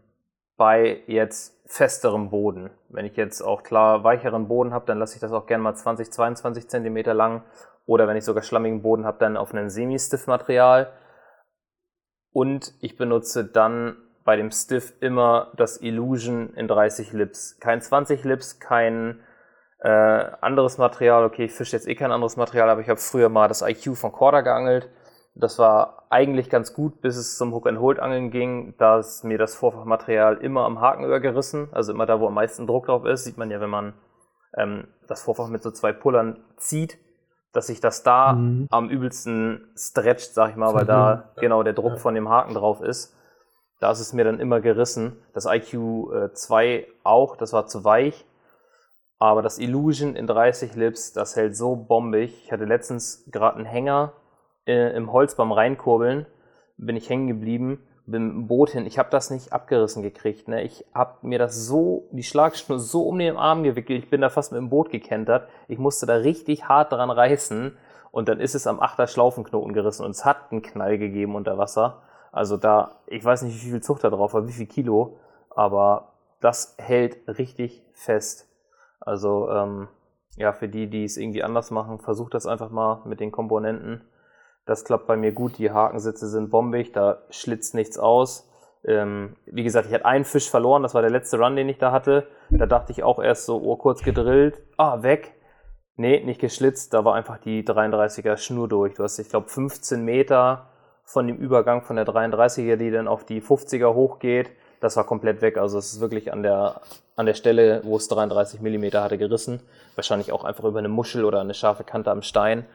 bei jetzt festerem Boden. Wenn ich jetzt auch klar weicheren Boden habe, dann lasse ich das auch gerne mal 20, 22 Zentimeter lang. Oder wenn ich sogar schlammigen Boden habe, dann auf einem Semi-Stiff-Material. Und ich benutze dann bei dem Stiff immer das Illusion in 30 Lips. Kein 20 Lips, kein äh, anderes Material. Okay, ich fische jetzt eh kein anderes Material, aber ich habe früher mal das IQ von Corda geangelt. Das war eigentlich ganz gut, bis es zum Hook-and-Hold-Angeln ging. Da ist mir das Vorfachmaterial immer am Haken übergerissen, also immer da, wo am meisten Druck drauf ist. Sieht man ja, wenn man ähm, das Vorfach mit so zwei Pullern zieht, dass sich das da mhm. am übelsten stretcht, sag ich mal, weil da genau der Druck von dem Haken drauf ist. Da ist es mir dann immer gerissen. Das IQ 2 äh, auch, das war zu weich. Aber das Illusion in 30 Lips, das hält so bombig. Ich hatte letztens gerade einen Hänger äh, im Holz beim Reinkurbeln, bin ich hängen geblieben, bin mit dem Boot hin. Ich habe das nicht abgerissen gekriegt. Ne? Ich habe mir das so, die Schlagschnur so um den Arm gewickelt. Ich bin da fast mit dem Boot gekentert. Ich musste da richtig hart dran reißen. Und dann ist es am Achter Schlaufenknoten gerissen und es hat einen Knall gegeben unter Wasser. Also da, ich weiß nicht, wie viel Zucht da drauf war, wie viel Kilo, aber das hält richtig fest. Also ähm, ja, für die, die es irgendwie anders machen, versucht das einfach mal mit den Komponenten. Das klappt bei mir gut. Die Hakensitze sind bombig, da schlitzt nichts aus. Ähm, wie gesagt, ich hatte einen Fisch verloren, das war der letzte Run, den ich da hatte. Da dachte ich auch erst so, oh, kurz gedrillt, ah, weg. Nee, nicht geschlitzt, da war einfach die 33er Schnur durch. Du hast, ich glaube, 15 Meter von dem Übergang von der 33er, die dann auf die 50er hochgeht das war komplett weg. Also es ist wirklich an der, an der Stelle, wo es 33 mm hatte, gerissen. Wahrscheinlich auch einfach über eine Muschel oder eine scharfe Kante am Stein.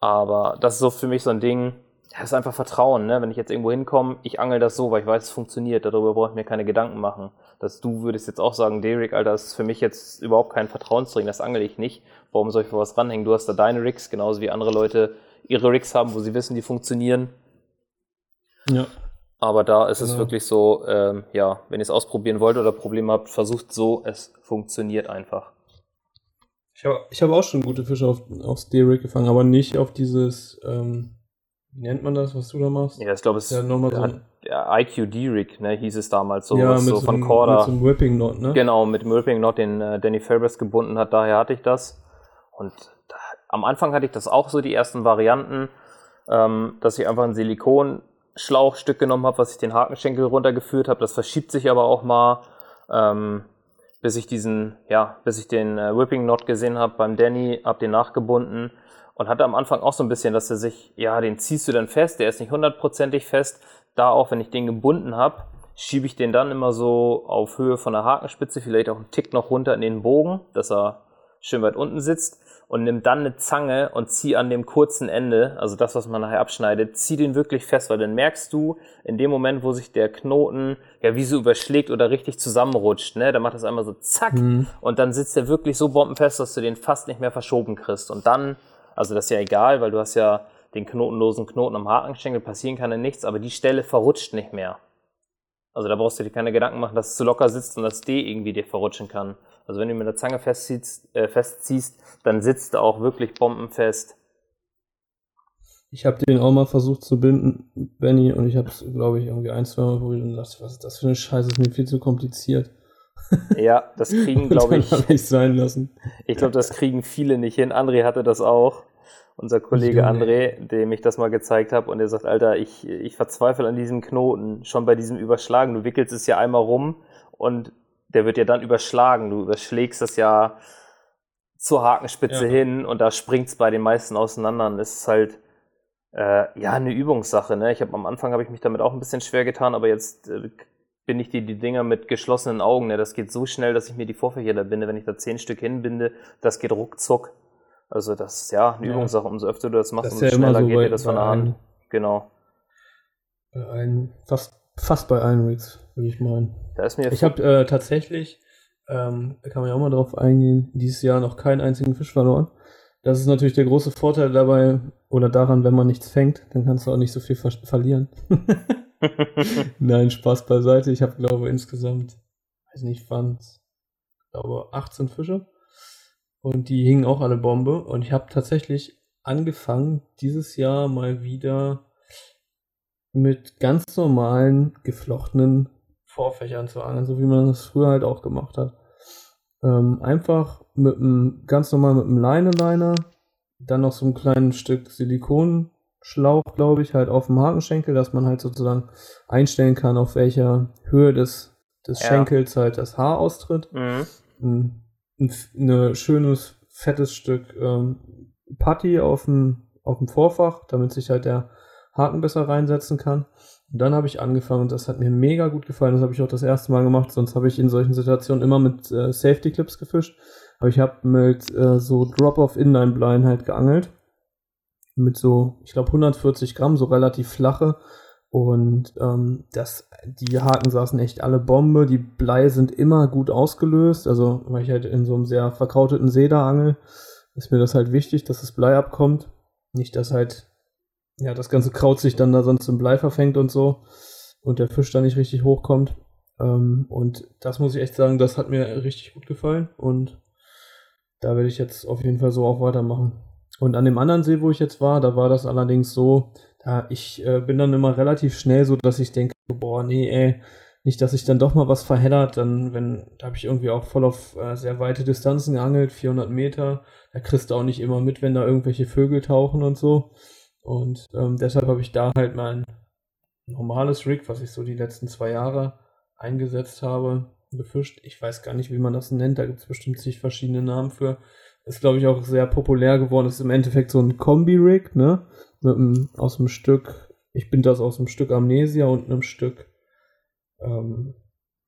Aber das ist so für mich so ein Ding, das ist einfach Vertrauen, ne? Wenn ich jetzt irgendwo hinkomme, ich angel das so, weil ich weiß, es funktioniert. Darüber brauche ich mir keine Gedanken machen. Dass du würdest jetzt auch sagen, Derek, Alter, das ist für mich jetzt überhaupt kein Vertrauensring, das angel ich nicht. Warum soll ich für was ranhängen? Du hast da deine Rigs, genauso wie andere Leute ihre Rigs haben, wo sie wissen, die funktionieren. Ja. Aber da ist genau. es wirklich so, ähm, ja, wenn ihr es ausprobieren wollt oder Probleme habt, versucht so, es funktioniert einfach. Ich habe ich hab auch schon gute Fische auf, aufs D-Rig gefangen, aber nicht auf dieses, ähm, wie nennt man das, was du da machst? Ja, ich glaube, es ist ja, nochmal so der IQ D-Rig, ne, hieß es damals so, ja, mit so, von Corda. Mit so einem Whipping Knot, ne? Genau, mit dem Whipping Knot, den äh, Danny Fairbrass gebunden hat, daher hatte ich das. Und am Anfang hatte ich das auch so, die ersten Varianten, ähm, dass ich einfach ein Silikon Schlauchstück genommen habe, was ich den Hakenschenkel runtergeführt habe. Das verschiebt sich aber auch mal, ähm, bis ich diesen, ja, bis ich den äh, Whipping Knot gesehen habe beim Danny, habe den nachgebunden und hatte am Anfang auch so ein bisschen, dass er sich, ja, den ziehst du dann fest, der ist nicht hundertprozentig fest. Da auch, wenn ich den gebunden habe, schiebe ich den dann immer so auf Höhe von der Hakenspitze, vielleicht auch einen Tick noch runter in den Bogen, dass er schön weit unten sitzt und nimm dann eine Zange und zieh an dem kurzen Ende, also das, was man nachher abschneidet, zieh den wirklich fest, weil dann merkst du, in dem Moment, wo sich der Knoten ja wie so überschlägt oder richtig zusammenrutscht, ne, dann macht das einmal so zack mhm. und dann sitzt der wirklich so bombenfest, dass du den fast nicht mehr verschoben kriegst. Und dann, also das ist ja egal, weil du hast ja den knotenlosen Knoten am Hakenschenkel, passieren kann ja nichts, aber die Stelle verrutscht nicht mehr. Also da brauchst du dir keine Gedanken machen, dass es zu locker sitzt und das D irgendwie dir verrutschen kann. Also wenn du mit der Zange festziehst, äh, festziehst dann sitzt er auch wirklich bombenfest. Ich habe den auch mal versucht zu binden, Benny, und ich habe es, glaube ich, irgendwie ein, zwei Mal probiert und dachte, was ist das für eine Scheiße, ist mir viel zu kompliziert. [LAUGHS] Ja, das kriegen, glaube ich. ich sein lassen. Ich glaube, das kriegen viele nicht hin. André hatte das auch. Unser Kollege André, dem ich das mal gezeigt habe, und er sagt, Alter, ich, ich verzweifle an diesem Knoten, schon bei diesem Überschlagen. Du wickelst es ja einmal rum und der wird ja dann überschlagen. Du überschlägst das ja zur Hakenspitze ja. hin und da springt es bei den meisten auseinander. Und das ist halt äh, ja eine Übungssache. Ne? Ich habe am Anfang habe ich mich damit auch ein bisschen schwer getan, aber jetzt äh, bin ich die, die Dinger mit geschlossenen Augen. Ne? Das geht so schnell, dass ich mir die Vorfächer da binde. Wenn ich da zehn Stück hinbinde, das geht ruckzuck. Also das ist ja eine ja. Übungssache. Umso öfter du das machst, das umso ja schneller so geht dir das von der Hand. Genau. Bei allen, fast, fast bei allen Rigs, würde ich meinen. Da ist mir ich habe äh, tatsächlich, ähm, da kann man ja auch mal drauf eingehen, dieses Jahr noch keinen einzigen Fisch verloren. Das ist natürlich der große Vorteil dabei oder daran, wenn man nichts fängt, dann kannst du auch nicht so viel ver verlieren. [LAUGHS] [LAUGHS] Nein, Spaß beiseite. Ich habe, glaube insgesamt, weiß nicht, wann glaube 18 Fische. Und die hingen auch alle Bombe. Und ich habe tatsächlich angefangen, dieses Jahr mal wieder mit ganz normalen geflochtenen Vorfächern zu angeln, so wie man das früher halt auch gemacht hat. Ähm, einfach mit einem, ganz normal mit einem Leine-Liner, dann noch so ein kleines Stück Silikonschlauch, glaube ich, halt auf dem Hakenschenkel, dass man halt sozusagen einstellen kann, auf welcher Höhe des, des ja. Schenkels halt das Haar austritt. Mhm. Ein, ein schönes, fettes Stück ähm, Putty auf dem, auf dem Vorfach, damit sich halt der Haken besser reinsetzen kann. Und dann habe ich angefangen und das hat mir mega gut gefallen. Das habe ich auch das erste Mal gemacht. Sonst habe ich in solchen Situationen immer mit äh, Safety Clips gefischt. Aber ich habe mit äh, so Drop-off-Inline-Blind halt geangelt. Mit so, ich glaube 140 Gramm, so relativ flache. Und ähm, das, die Haken saßen echt alle Bombe. Die Blei sind immer gut ausgelöst. Also, weil ich halt in so einem sehr verkrauteten See da angel, ist mir das halt wichtig, dass das Blei abkommt. Nicht, dass halt, ja, das ganze Kraut sich dann da sonst im Blei verfängt und so. Und der Fisch da nicht richtig hochkommt. Ähm, und das muss ich echt sagen, das hat mir richtig gut gefallen. Und da werde ich jetzt auf jeden Fall so auch weitermachen. Und an dem anderen See, wo ich jetzt war, da war das allerdings so, da ich äh, bin dann immer relativ schnell so, dass ich denke, boah, nee, ey, nicht, dass sich dann doch mal was verheddert, dann, wenn, da habe ich irgendwie auch voll auf äh, sehr weite Distanzen geangelt, 400 Meter, da kriegst du auch nicht immer mit, wenn da irgendwelche Vögel tauchen und so. Und ähm, deshalb habe ich da halt mein normales Rig, was ich so die letzten zwei Jahre eingesetzt habe, gefischt. Ich weiß gar nicht, wie man das nennt, da gibt es bestimmt zig verschiedene Namen für. Ist, glaube ich, auch sehr populär geworden. Ist im Endeffekt so ein Kombi-Rig, ne? Mit einem, aus dem Stück, ich bin das aus einem Stück Amnesia und einem Stück, ähm,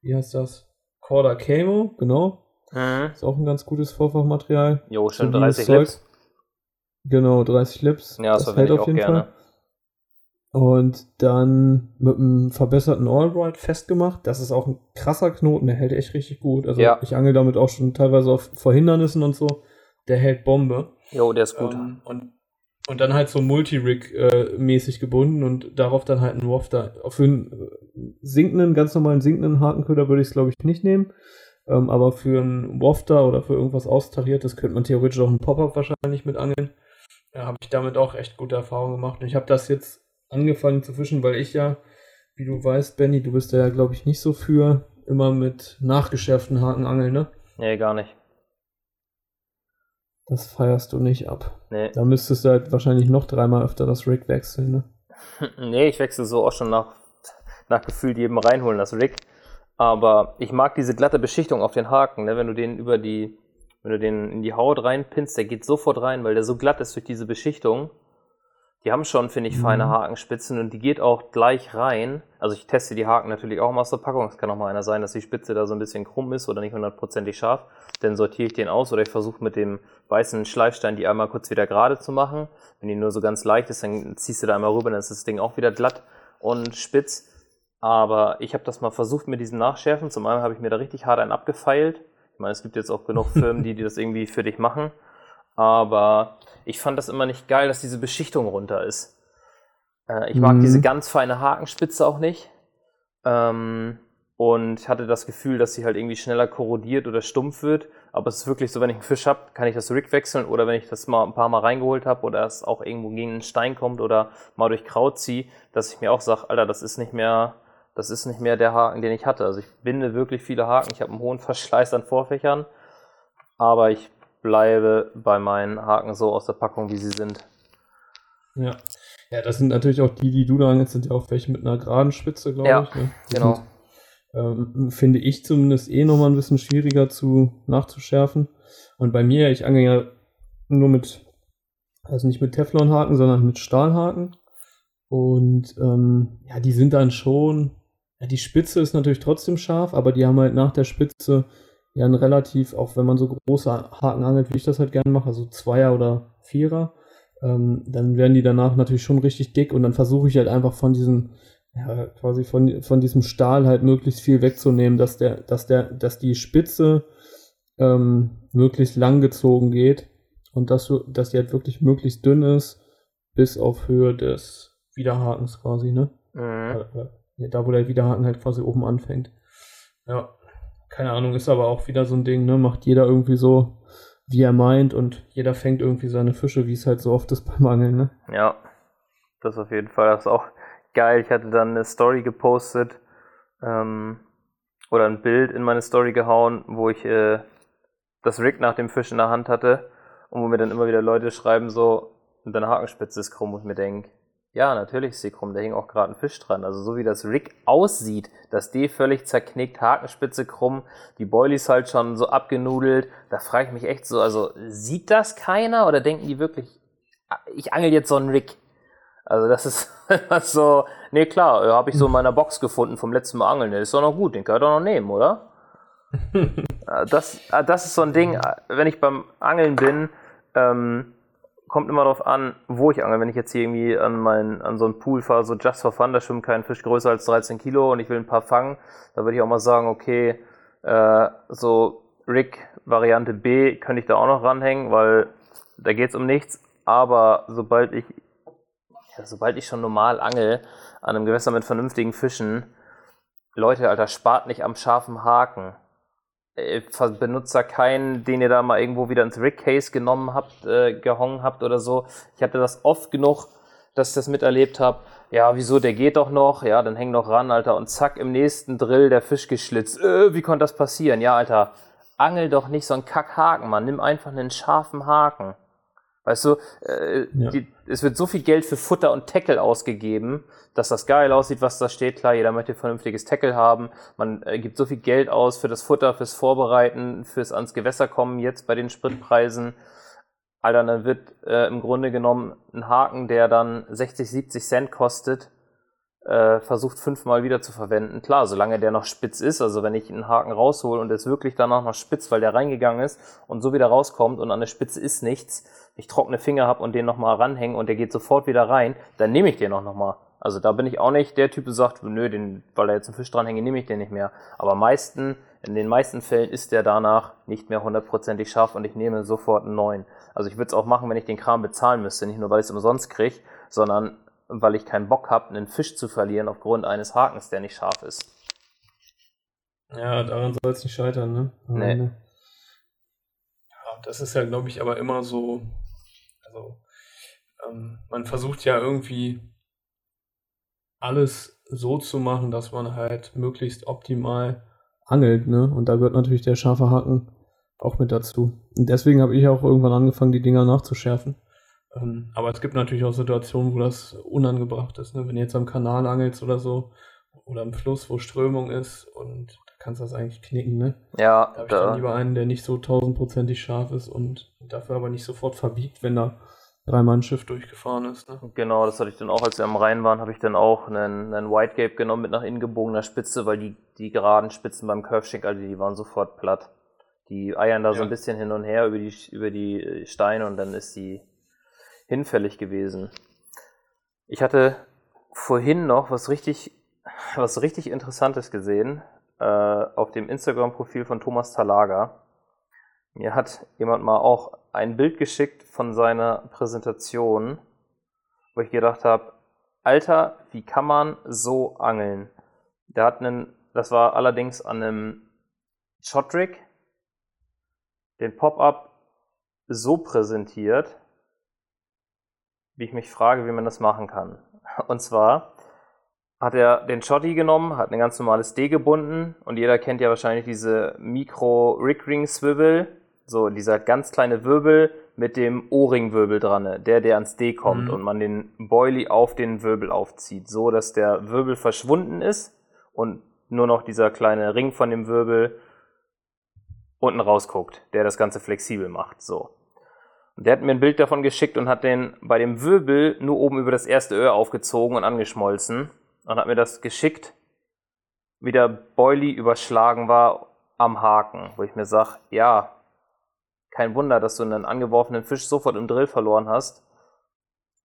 wie heißt das? Corda Camo, genau. Mhm. Ist auch ein ganz gutes Vorfachmaterial. Jo, schon so 30 Lips. Genau, 30 Lips. Ja, das, das hält auf jeden gerne. Fall. Und dann mit einem verbesserten Allbright festgemacht. Das ist auch ein krasser Knoten, der hält echt richtig gut. Also ja. ich angel damit auch schon teilweise auf Verhindernissen und so. Der hält Bombe. Jo, der ist gut. Ähm, und, und dann halt so Multi-Rig-mäßig äh, gebunden und darauf dann halt einen Wafter. Für einen äh, sinkenden, ganz normalen sinkenden Hakenköder würde ich es glaube ich nicht nehmen. Ähm, aber für einen Wafter oder für irgendwas Austariertes könnte man theoretisch auch einen Pop-Up wahrscheinlich mit angeln. Da habe ich damit auch echt gute Erfahrungen gemacht. Und ich habe das jetzt angefangen zu fischen, weil ich ja, wie du weißt, Benny, du bist da ja, glaube ich, nicht so für immer mit nachgeschärften Haken angeln, ne? Nee, gar nicht. Das feierst du nicht ab. Nee. Da müsstest du halt wahrscheinlich noch dreimal öfter das Rig wechseln, ne? [LAUGHS] nee, ich wechsle so auch schon nach, nach gefühlt jedem reinholen, das Rig. Aber ich mag diese glatte Beschichtung auf den Haken, ne? Wenn du den über die, wenn du den in die Haut reinpinst, der geht sofort rein, weil der so glatt ist durch diese Beschichtung. Die haben schon, finde ich, feine mhm. Hakenspitzen und die geht auch gleich rein. Also ich teste die Haken natürlich auch mal aus der Packung. Es kann auch mal einer sein, dass die Spitze da so ein bisschen krumm ist oder nicht hundertprozentig scharf. Dann sortiere ich den aus oder ich versuche mit dem weißen Schleifstein die einmal kurz wieder gerade zu machen. Wenn die nur so ganz leicht ist, dann ziehst du da einmal rüber, dann ist das Ding auch wieder glatt und spitz. Aber ich habe das mal versucht mit diesem Nachschärfen. Zum einen habe ich mir da richtig hart einen abgefeilt. Ich meine, es gibt jetzt auch genug [LAUGHS] Firmen, die, die das irgendwie für dich machen. Aber ich fand das immer nicht geil, dass diese Beschichtung runter ist. Äh, ich mag mhm. diese ganz feine Hakenspitze auch nicht. Ähm, und hatte das Gefühl, dass sie halt irgendwie schneller korrodiert oder stumpf wird. Aber es ist wirklich so, wenn ich einen Fisch habe, kann ich das Rig wechseln oder wenn ich das mal ein paar Mal reingeholt habe oder es auch irgendwo gegen einen Stein kommt oder mal durch Kraut ziehe, dass ich mir auch sage, Alter, das ist nicht mehr, das ist nicht mehr der Haken, den ich hatte. Also ich binde wirklich viele Haken. Ich habe einen hohen Verschleiß an Vorfächern, aber ich bleibe bei meinen Haken so aus der Packung, wie sie sind. Ja. Ja, das sind natürlich auch die, die du da jetzt sind ja auch welche mit einer geraden Spitze, glaube ja, ich. Ne? Genau. Sind, ähm, finde ich zumindest eh nochmal ein bisschen schwieriger zu nachzuschärfen. Und bei mir, ich angel ja nur mit, also nicht mit Teflonhaken, sondern mit Stahlhaken. Und ähm, ja, die sind dann schon, ja, die Spitze ist natürlich trotzdem scharf, aber die haben halt nach der Spitze ja ein relativ, auch wenn man so große Haken angelt, wie ich das halt gerne mache, also Zweier oder Vierer, ähm, dann werden die danach natürlich schon richtig dick und dann versuche ich halt einfach von diesen, ja, quasi von, von diesem Stahl halt möglichst viel wegzunehmen, dass der, dass der, dass die Spitze ähm, möglichst lang gezogen geht und dass, dass die halt wirklich möglichst dünn ist, bis auf Höhe des Widerhakens quasi, ne? Mhm. Da, wo der Widerhaken halt quasi oben anfängt. Ja keine Ahnung, ist aber auch wieder so ein Ding, ne? Macht jeder irgendwie so, wie er meint und jeder fängt irgendwie seine Fische, wie es halt so oft ist beim Angeln, ne? Ja, das auf jeden Fall. Das ist auch geil. Ich hatte dann eine Story gepostet ähm, oder ein Bild in meine Story gehauen, wo ich äh, das Rig nach dem Fisch in der Hand hatte und wo mir dann immer wieder Leute schreiben so, deine Hakenspitze ist krumm und mir denke, ja, natürlich ist sie krumm. Da hing auch gerade ein Fisch dran. Also so wie das Rig aussieht, das D völlig zerknickt, Hakenspitze krumm, die Boilies halt schon so abgenudelt. Da frage ich mich echt so, also sieht das keiner oder denken die wirklich, ich angel jetzt so einen Rig? Also das ist [LAUGHS] so, nee klar, habe ich so in meiner Box gefunden vom letzten Mal angeln. Der ist doch noch gut, den kann ich doch noch nehmen, oder? [LAUGHS] Äh, das, äh, das ist so ein Ding, äh, wenn ich beim Angeln bin, ähm, kommt immer darauf an, wo ich angel. Wenn ich jetzt hier irgendwie an, mein, an so einen Pool fahre, so just for fun, da schwimmt kein Fisch größer als 13 Kilo und ich will ein paar fangen, da würde ich auch mal sagen, okay, äh, so Rig Variante B könnte ich da auch noch ranhängen, weil da geht es um nichts. Aber sobald ich, ja, sobald ich schon normal angel an einem Gewässer mit vernünftigen Fischen, Leute, Alter, spart nicht am scharfen Haken. Äh, benutzt da keinen, den ihr da mal irgendwo wieder ins Rig-Case genommen habt, äh, gehongen habt oder so. Ich hatte das oft genug, dass ich das miterlebt habe. Ja, wieso, der geht doch noch. Ja, dann häng noch ran, Alter. Und zack, im nächsten Drill der Fisch geschlitzt. Äh, wie konnte das passieren? Ja, Alter, angel doch nicht so einen Kackhaken, Mann. Nimm einfach einen scharfen Haken. Weißt du, äh, ja. die, es wird so viel Geld für Futter und Tackle ausgegeben, dass das geil aussieht, was da steht. Klar, jeder möchte vernünftiges Tackle haben. Man äh, gibt so viel Geld aus für das Futter, fürs Vorbereiten, fürs ans Gewässer kommen, jetzt bei den Spritpreisen. Alter, dann wird äh, im Grunde genommen ein Haken, der dann 60, 70 Cent kostet, äh, versucht fünfmal wieder zu verwenden. Klar, solange der noch spitz ist, also wenn ich einen Haken raushole und es wirklich danach noch spitz, weil der reingegangen ist und so wieder rauskommt und an der Spitze ist nichts, ich trockene Finger habe und den nochmal ranhängen und der geht sofort wieder rein, dann nehme ich den auch nochmal. Also da bin ich auch nicht der Typ, der sagt, nö, den, weil da jetzt ein Fisch dranhänge, nehme ich den nicht mehr. Aber meisten, in den meisten Fällen ist der danach nicht mehr hundertprozentig scharf und ich nehme sofort einen neuen. Also ich würde es auch machen, wenn ich den Kram bezahlen müsste, nicht nur weil ich es umsonst kriege, sondern weil ich keinen Bock habe, einen Fisch zu verlieren aufgrund eines Hakens, der nicht scharf ist. Ja, daran soll es nicht scheitern, ne? Nee. Ja, das ist ja, glaube ich, aber immer so. Also, ähm, man versucht ja irgendwie alles so zu machen, dass man halt möglichst optimal angelt, ne? Und da gehört natürlich der scharfe Haken auch mit dazu. Und deswegen habe ich auch irgendwann angefangen, die Dinger nachzuschärfen. Ähm, aber es gibt natürlich auch Situationen, wo das unangebracht ist. Ne? Wenn du jetzt am Kanal angelst oder so, oder am Fluss, wo Strömung ist und da kannst du das eigentlich knicken, ne? Ja. Da habe ich dann lieber einen, der nicht so tausendprozentig scharf ist und dafür aber nicht sofort verbiegt, wenn da dreimal ein Schiff durchgefahren ist. Ne? Genau, das hatte ich dann auch, als wir am Rhein waren, habe ich dann auch einen, einen Whitegape genommen mit nach innen gebogener Spitze, weil die, die geraden Spitzen beim Curve also die waren sofort platt. Die eiern da ja. so ein bisschen hin und her über die, über die Steine und dann ist die hinfällig gewesen. Ich hatte vorhin noch was richtig, was richtig Interessantes gesehen äh, auf dem Instagram-Profil von Thomas Talaga. Mir hat jemand mal auch ein Bild geschickt von seiner Präsentation, wo ich gedacht habe, Alter, wie kann man so angeln? Der hat einen, das war allerdings an einem Shotrig, den Pop-up so präsentiert, wie ich mich frage, wie man das machen kann. Und zwar hat er den Shotty genommen, hat ein ganz normales D gebunden und jeder kennt ja wahrscheinlich diese Mikro-Rickring-Swivel, so dieser ganz kleine Wirbel mit dem O-Ring-Wirbel dran, der, der ans D kommt mhm. und man den Boilie auf den Wirbel aufzieht, so dass der Wirbel verschwunden ist und nur noch dieser kleine Ring von dem Wirbel unten rausguckt, der das Ganze flexibel macht, so. Der hat mir ein Bild davon geschickt und hat den bei dem Wirbel nur oben über das erste Öhr aufgezogen und angeschmolzen und hat mir das geschickt, wie der Boilie überschlagen war am Haken, wo ich mir sage, ja, kein Wunder, dass du einen angeworfenen Fisch sofort im Drill verloren hast,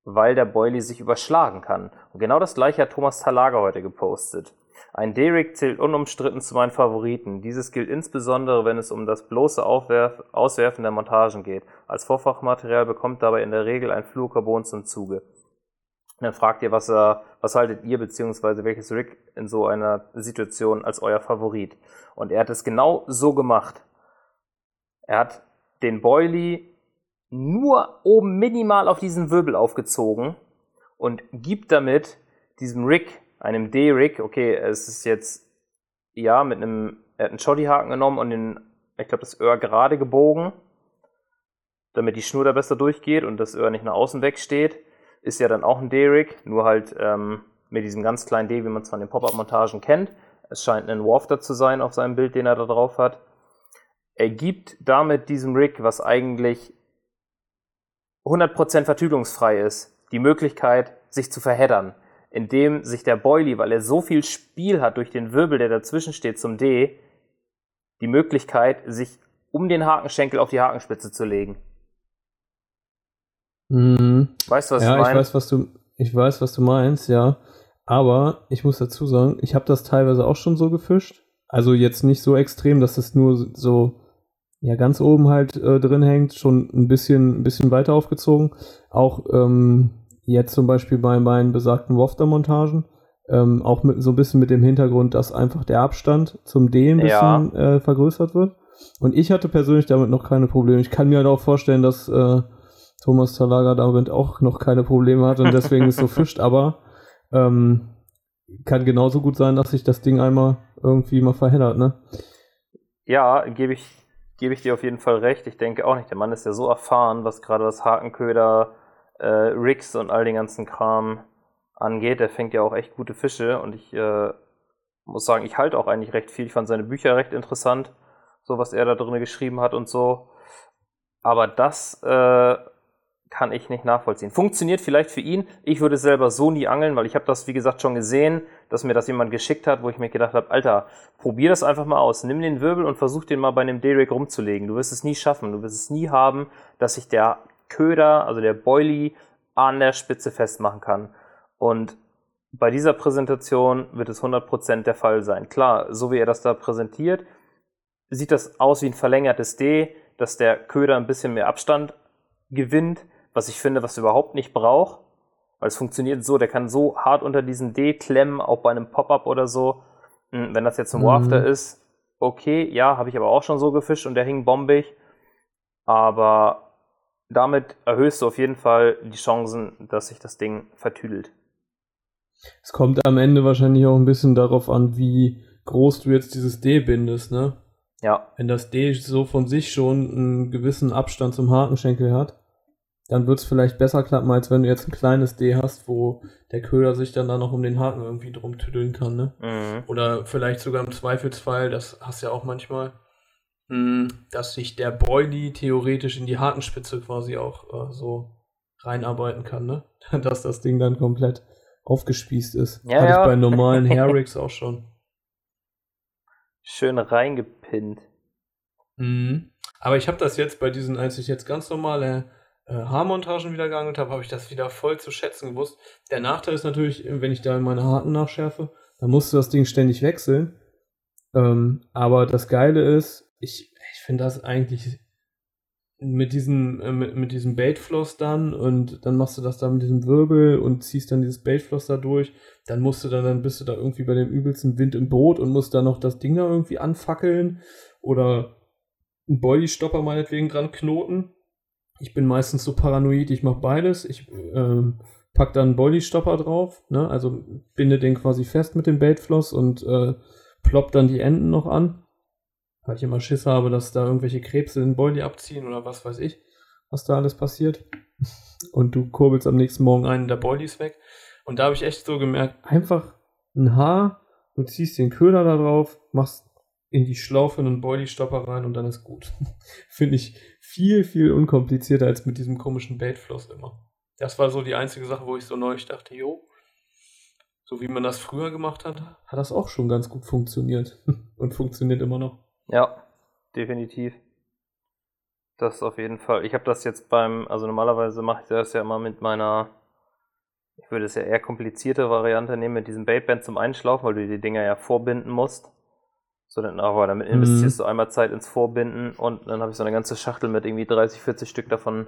weil der Boilie sich überschlagen kann. Und genau das gleiche hat Thomas Talaga heute gepostet. Ein Derrick zählt unumstritten zu meinen Favoriten. Dieses gilt insbesondere, wenn es um das bloße Aufwerf Auswerfen der Montagen geht. Als Vorfachmaterial bekommt dabei in der Regel ein Fluorcarbon zum Zuge. dann fragt ihr, was, äh, was haltet ihr beziehungsweise welches Rig in so einer Situation als euer Favorit? Und er hat es genau so gemacht. Er hat den Boilie nur oben minimal auf diesen Wirbel aufgezogen und gibt damit diesem Rig einem D-Rig, okay, es ist jetzt, ja, mit einem, er hat einen Shoddy-Haken genommen und den, ich glaube, das Öhr gerade gebogen, damit die Schnur da besser durchgeht und das Öhr nicht nach außen wegsteht. Ist ja dann auch ein D-Rig, nur halt ähm, mit diesem ganz kleinen D, wie man es von den Pop-Up-Montagen kennt. Es scheint ein Wafter zu sein auf seinem Bild, den er da drauf hat. Er gibt damit diesem Rig, was eigentlich 100% vertüdungsfrei ist, die Möglichkeit, sich zu verheddern in dem sich der Boilie, weil er so viel Spiel hat durch den Wirbel, der dazwischen steht zum D, die Möglichkeit, sich um den Hakenschenkel auf die Hakenspitze zu legen. Mhm. Weißt du, was ja, ich meine? Ich weiß, was du, ich weiß, was du meinst, ja. Aber ich muss dazu sagen, ich habe das teilweise auch schon so gefischt. Also jetzt nicht so extrem, dass es nur so ja ganz oben halt äh, drin hängt, schon ein bisschen, ein bisschen weiter aufgezogen. Auch ähm, jetzt zum Beispiel bei meinen besagten Wafter-Montagen, ähm, auch mit, so ein bisschen mit dem Hintergrund, dass einfach der Abstand zum D ein bisschen ja. äh, vergrößert wird. Und ich hatte persönlich damit noch keine Probleme. Ich kann mir halt auch vorstellen, dass äh, Thomas Talaga damit auch noch keine Probleme hat und deswegen ist so [LAUGHS] fischt, aber ähm, kann genauso gut sein, dass sich das Ding einmal irgendwie mal verheddert, ne? Ja, gebe ich, gebe ich dir auf jeden Fall recht. Ich denke auch nicht. Der Mann ist ja so erfahren, was gerade das Hakenköder, äh, Rigs und all den ganzen Kram angeht. Der fängt ja auch echt gute Fische und ich äh, muss sagen, ich halte auch eigentlich recht viel. Ich fand seine Bücher recht interessant, so was er da drin geschrieben hat und so. Aber das äh, kann ich nicht nachvollziehen. Funktioniert vielleicht für ihn. Ich würde selber so nie angeln, weil ich habe das, wie gesagt, schon gesehen, dass mir das jemand geschickt hat, wo ich mir gedacht habe, Alter, probier das einfach mal aus. Nimm den Wirbel und versuch den mal bei einem D-Rig rumzulegen. Du wirst es nie schaffen. Du wirst es nie haben, dass sich der Köder, also der Boilie, an der Spitze festmachen kann. Und bei dieser Präsentation wird es 100% der Fall sein. Klar, so wie er das da präsentiert, sieht das aus wie ein verlängertes D, dass der Köder ein bisschen mehr Abstand gewinnt was ich finde, was er überhaupt nicht braucht. Weil es funktioniert so, der kann so hart unter diesen D klemmen, auch bei einem Pop-Up oder so. Hm, wenn das jetzt ein mhm. Wafter ist, okay, ja, habe ich aber auch schon so gefischt und der hing bombig. Aber damit erhöhst du auf jeden Fall die Chancen, dass sich das Ding vertüdelt. Es kommt am Ende wahrscheinlich auch ein bisschen darauf an, wie groß du jetzt dieses D bindest, ne? Ja. Wenn das D so von sich schon einen gewissen Abstand zum Hakenschenkel hat, dann wird es vielleicht besser klappen, als wenn du jetzt ein kleines D hast, wo der Köder sich dann da noch um den Haken irgendwie drum tüddeln kann, ne? Mhm. Oder vielleicht sogar im Zweifelsfall, das hast du ja auch manchmal, hm, dass sich der Boilie theoretisch in die Hakenspitze quasi auch äh, so reinarbeiten kann, ne? [LAUGHS] Dass das Ding dann komplett aufgespießt ist. Ja, Hatte ja. ich bei normalen [LAUGHS] Hairrigs auch schon. Schön reingepinnt. Mhm. Aber ich habe das jetzt bei diesen, als ich jetzt ganz normale äh, Haarmontagen wieder geangelt habe, habe ich das wieder voll zu schätzen gewusst. Der Nachteil ist natürlich, wenn ich da meine Haken nachschärfe, dann musst du das Ding ständig wechseln. Ähm, aber das Geile ist, ich, ich finde das eigentlich mit diesem, äh, mit, mit diesem Baitfloss dann und dann machst du das da mit diesem Wirbel und ziehst dann dieses Baitfloss da durch, dann musst du dann, dann bist du da irgendwie bei dem übelsten Wind im Boot und musst da noch das Ding da irgendwie anfackeln oder einen Bodystopper meinetwegen dran knoten ich bin meistens so paranoid, ich mache beides. Ich ähm, pack dann einen Bodystopper drauf, ne? also binde den quasi fest mit dem Baitfloss und äh, plopp dann die Enden noch an. Weil ich immer Schiss habe, dass da irgendwelche Krebse den Boilie abziehen oder was weiß ich, was da alles passiert. Und du kurbelst am nächsten Morgen einen der Boilies weg. Und da habe ich echt so gemerkt, einfach ein Haar, du ziehst den Köder da drauf, machst in die Schlaufe einen Boilie-Stopper rein und dann ist gut. [LAUGHS] Finde ich viel, viel unkomplizierter als mit diesem komischen Baitfloss immer. Das war so die einzige Sache, wo ich so neu dachte, jo, so wie man das früher gemacht hat, hat das auch schon ganz gut funktioniert. [LAUGHS] und funktioniert immer noch. Ja, definitiv. Das auf jeden Fall. Ich habe das jetzt beim, also normalerweise mache ich das ja immer mit meiner, ich würde es ja eher komplizierte Variante nehmen, mit diesem Baitband zum Einschlaufen, weil du die Dinger ja vorbinden musst. So, dann, aber damit investierst mhm. du einmal Zeit ins Vorbinden und dann habe ich so eine ganze Schachtel mit irgendwie 30, 40 Stück davon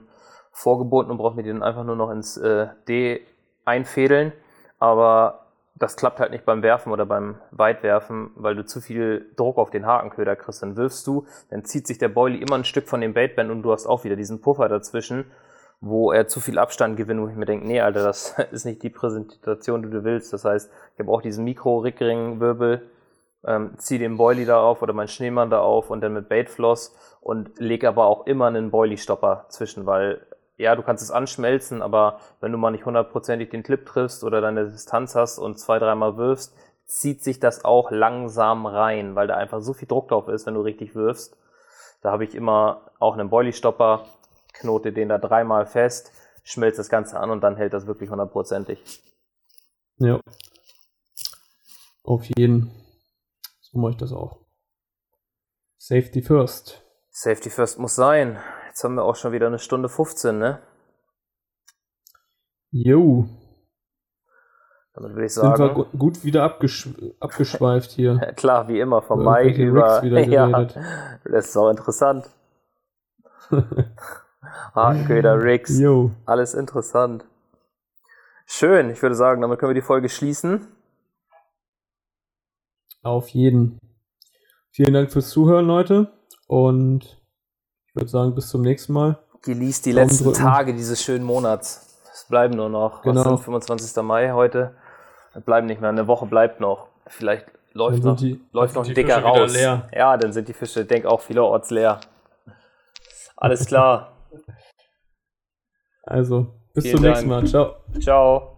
vorgebunden und brauche mir die dann einfach nur noch ins äh, D einfädeln. Aber das klappt halt nicht beim Werfen oder beim Weitwerfen, weil du zu viel Druck auf den Hakenköder kriegst. Dann wirfst du, dann zieht sich der Boilie immer ein Stück von dem Baitband und du hast auch wieder diesen Puffer dazwischen, wo er zu viel Abstand gewinnt, wo ich mir denke, nee, Alter, das [LAUGHS] ist nicht die Präsentation, die du willst. Das heißt, ich habe auch diesen Mikro-Rickring-Wirbel ähm, ziehe den Boilie da auf oder meinen Schneemann da auf und dann mit Baitfloss und lege aber auch immer einen Boilie-Stopper zwischen, weil ja, du kannst es anschmelzen, aber wenn du mal nicht hundertprozentig den Clip triffst oder deine Distanz hast und zwei, dreimal wirfst, zieht sich das auch langsam rein, weil da einfach so viel Druck drauf ist, wenn du richtig wirfst. Da habe ich immer auch einen Boilie-Stopper, knote den da dreimal fest, schmelze das Ganze an und dann hält das wirklich hundertprozentig. Ja. Auf jeden Fall mache ich das auch. Safety first. Safety first muss sein. Jetzt haben wir auch schon wieder eine Stunde 15, ne? Jo. Damit würde ich Sind wir sagen. gu- gut wieder abgesch abgeschweift hier. [LAUGHS] Klar, wie immer, vom Mai über. [LAUGHS] Ja, das ist auch interessant. [LAUGHS] Hakenköder, Rigs, Jo. alles interessant. Schön, ich würde sagen, damit können wir die Folge schließen. Auf jeden. Vielen Dank fürs Zuhören, Leute. Und ich würde sagen, bis zum nächsten Mal. Genießt die Daumen letzten drücken. Tage dieses schönen Monats. Es bleiben nur noch, Genau. was sind 25. Mai heute? Es bleiben nicht mehr, eine Woche bleibt noch. Vielleicht läuft noch, die- läuft noch ein dicker Fische raus. leer. Ja, dann sind die Fische, denk auch vielerorts leer. Alles klar. [LAUGHS] Also, bis Vielen zum nächsten Dank. Mal. Ciao. Ciao.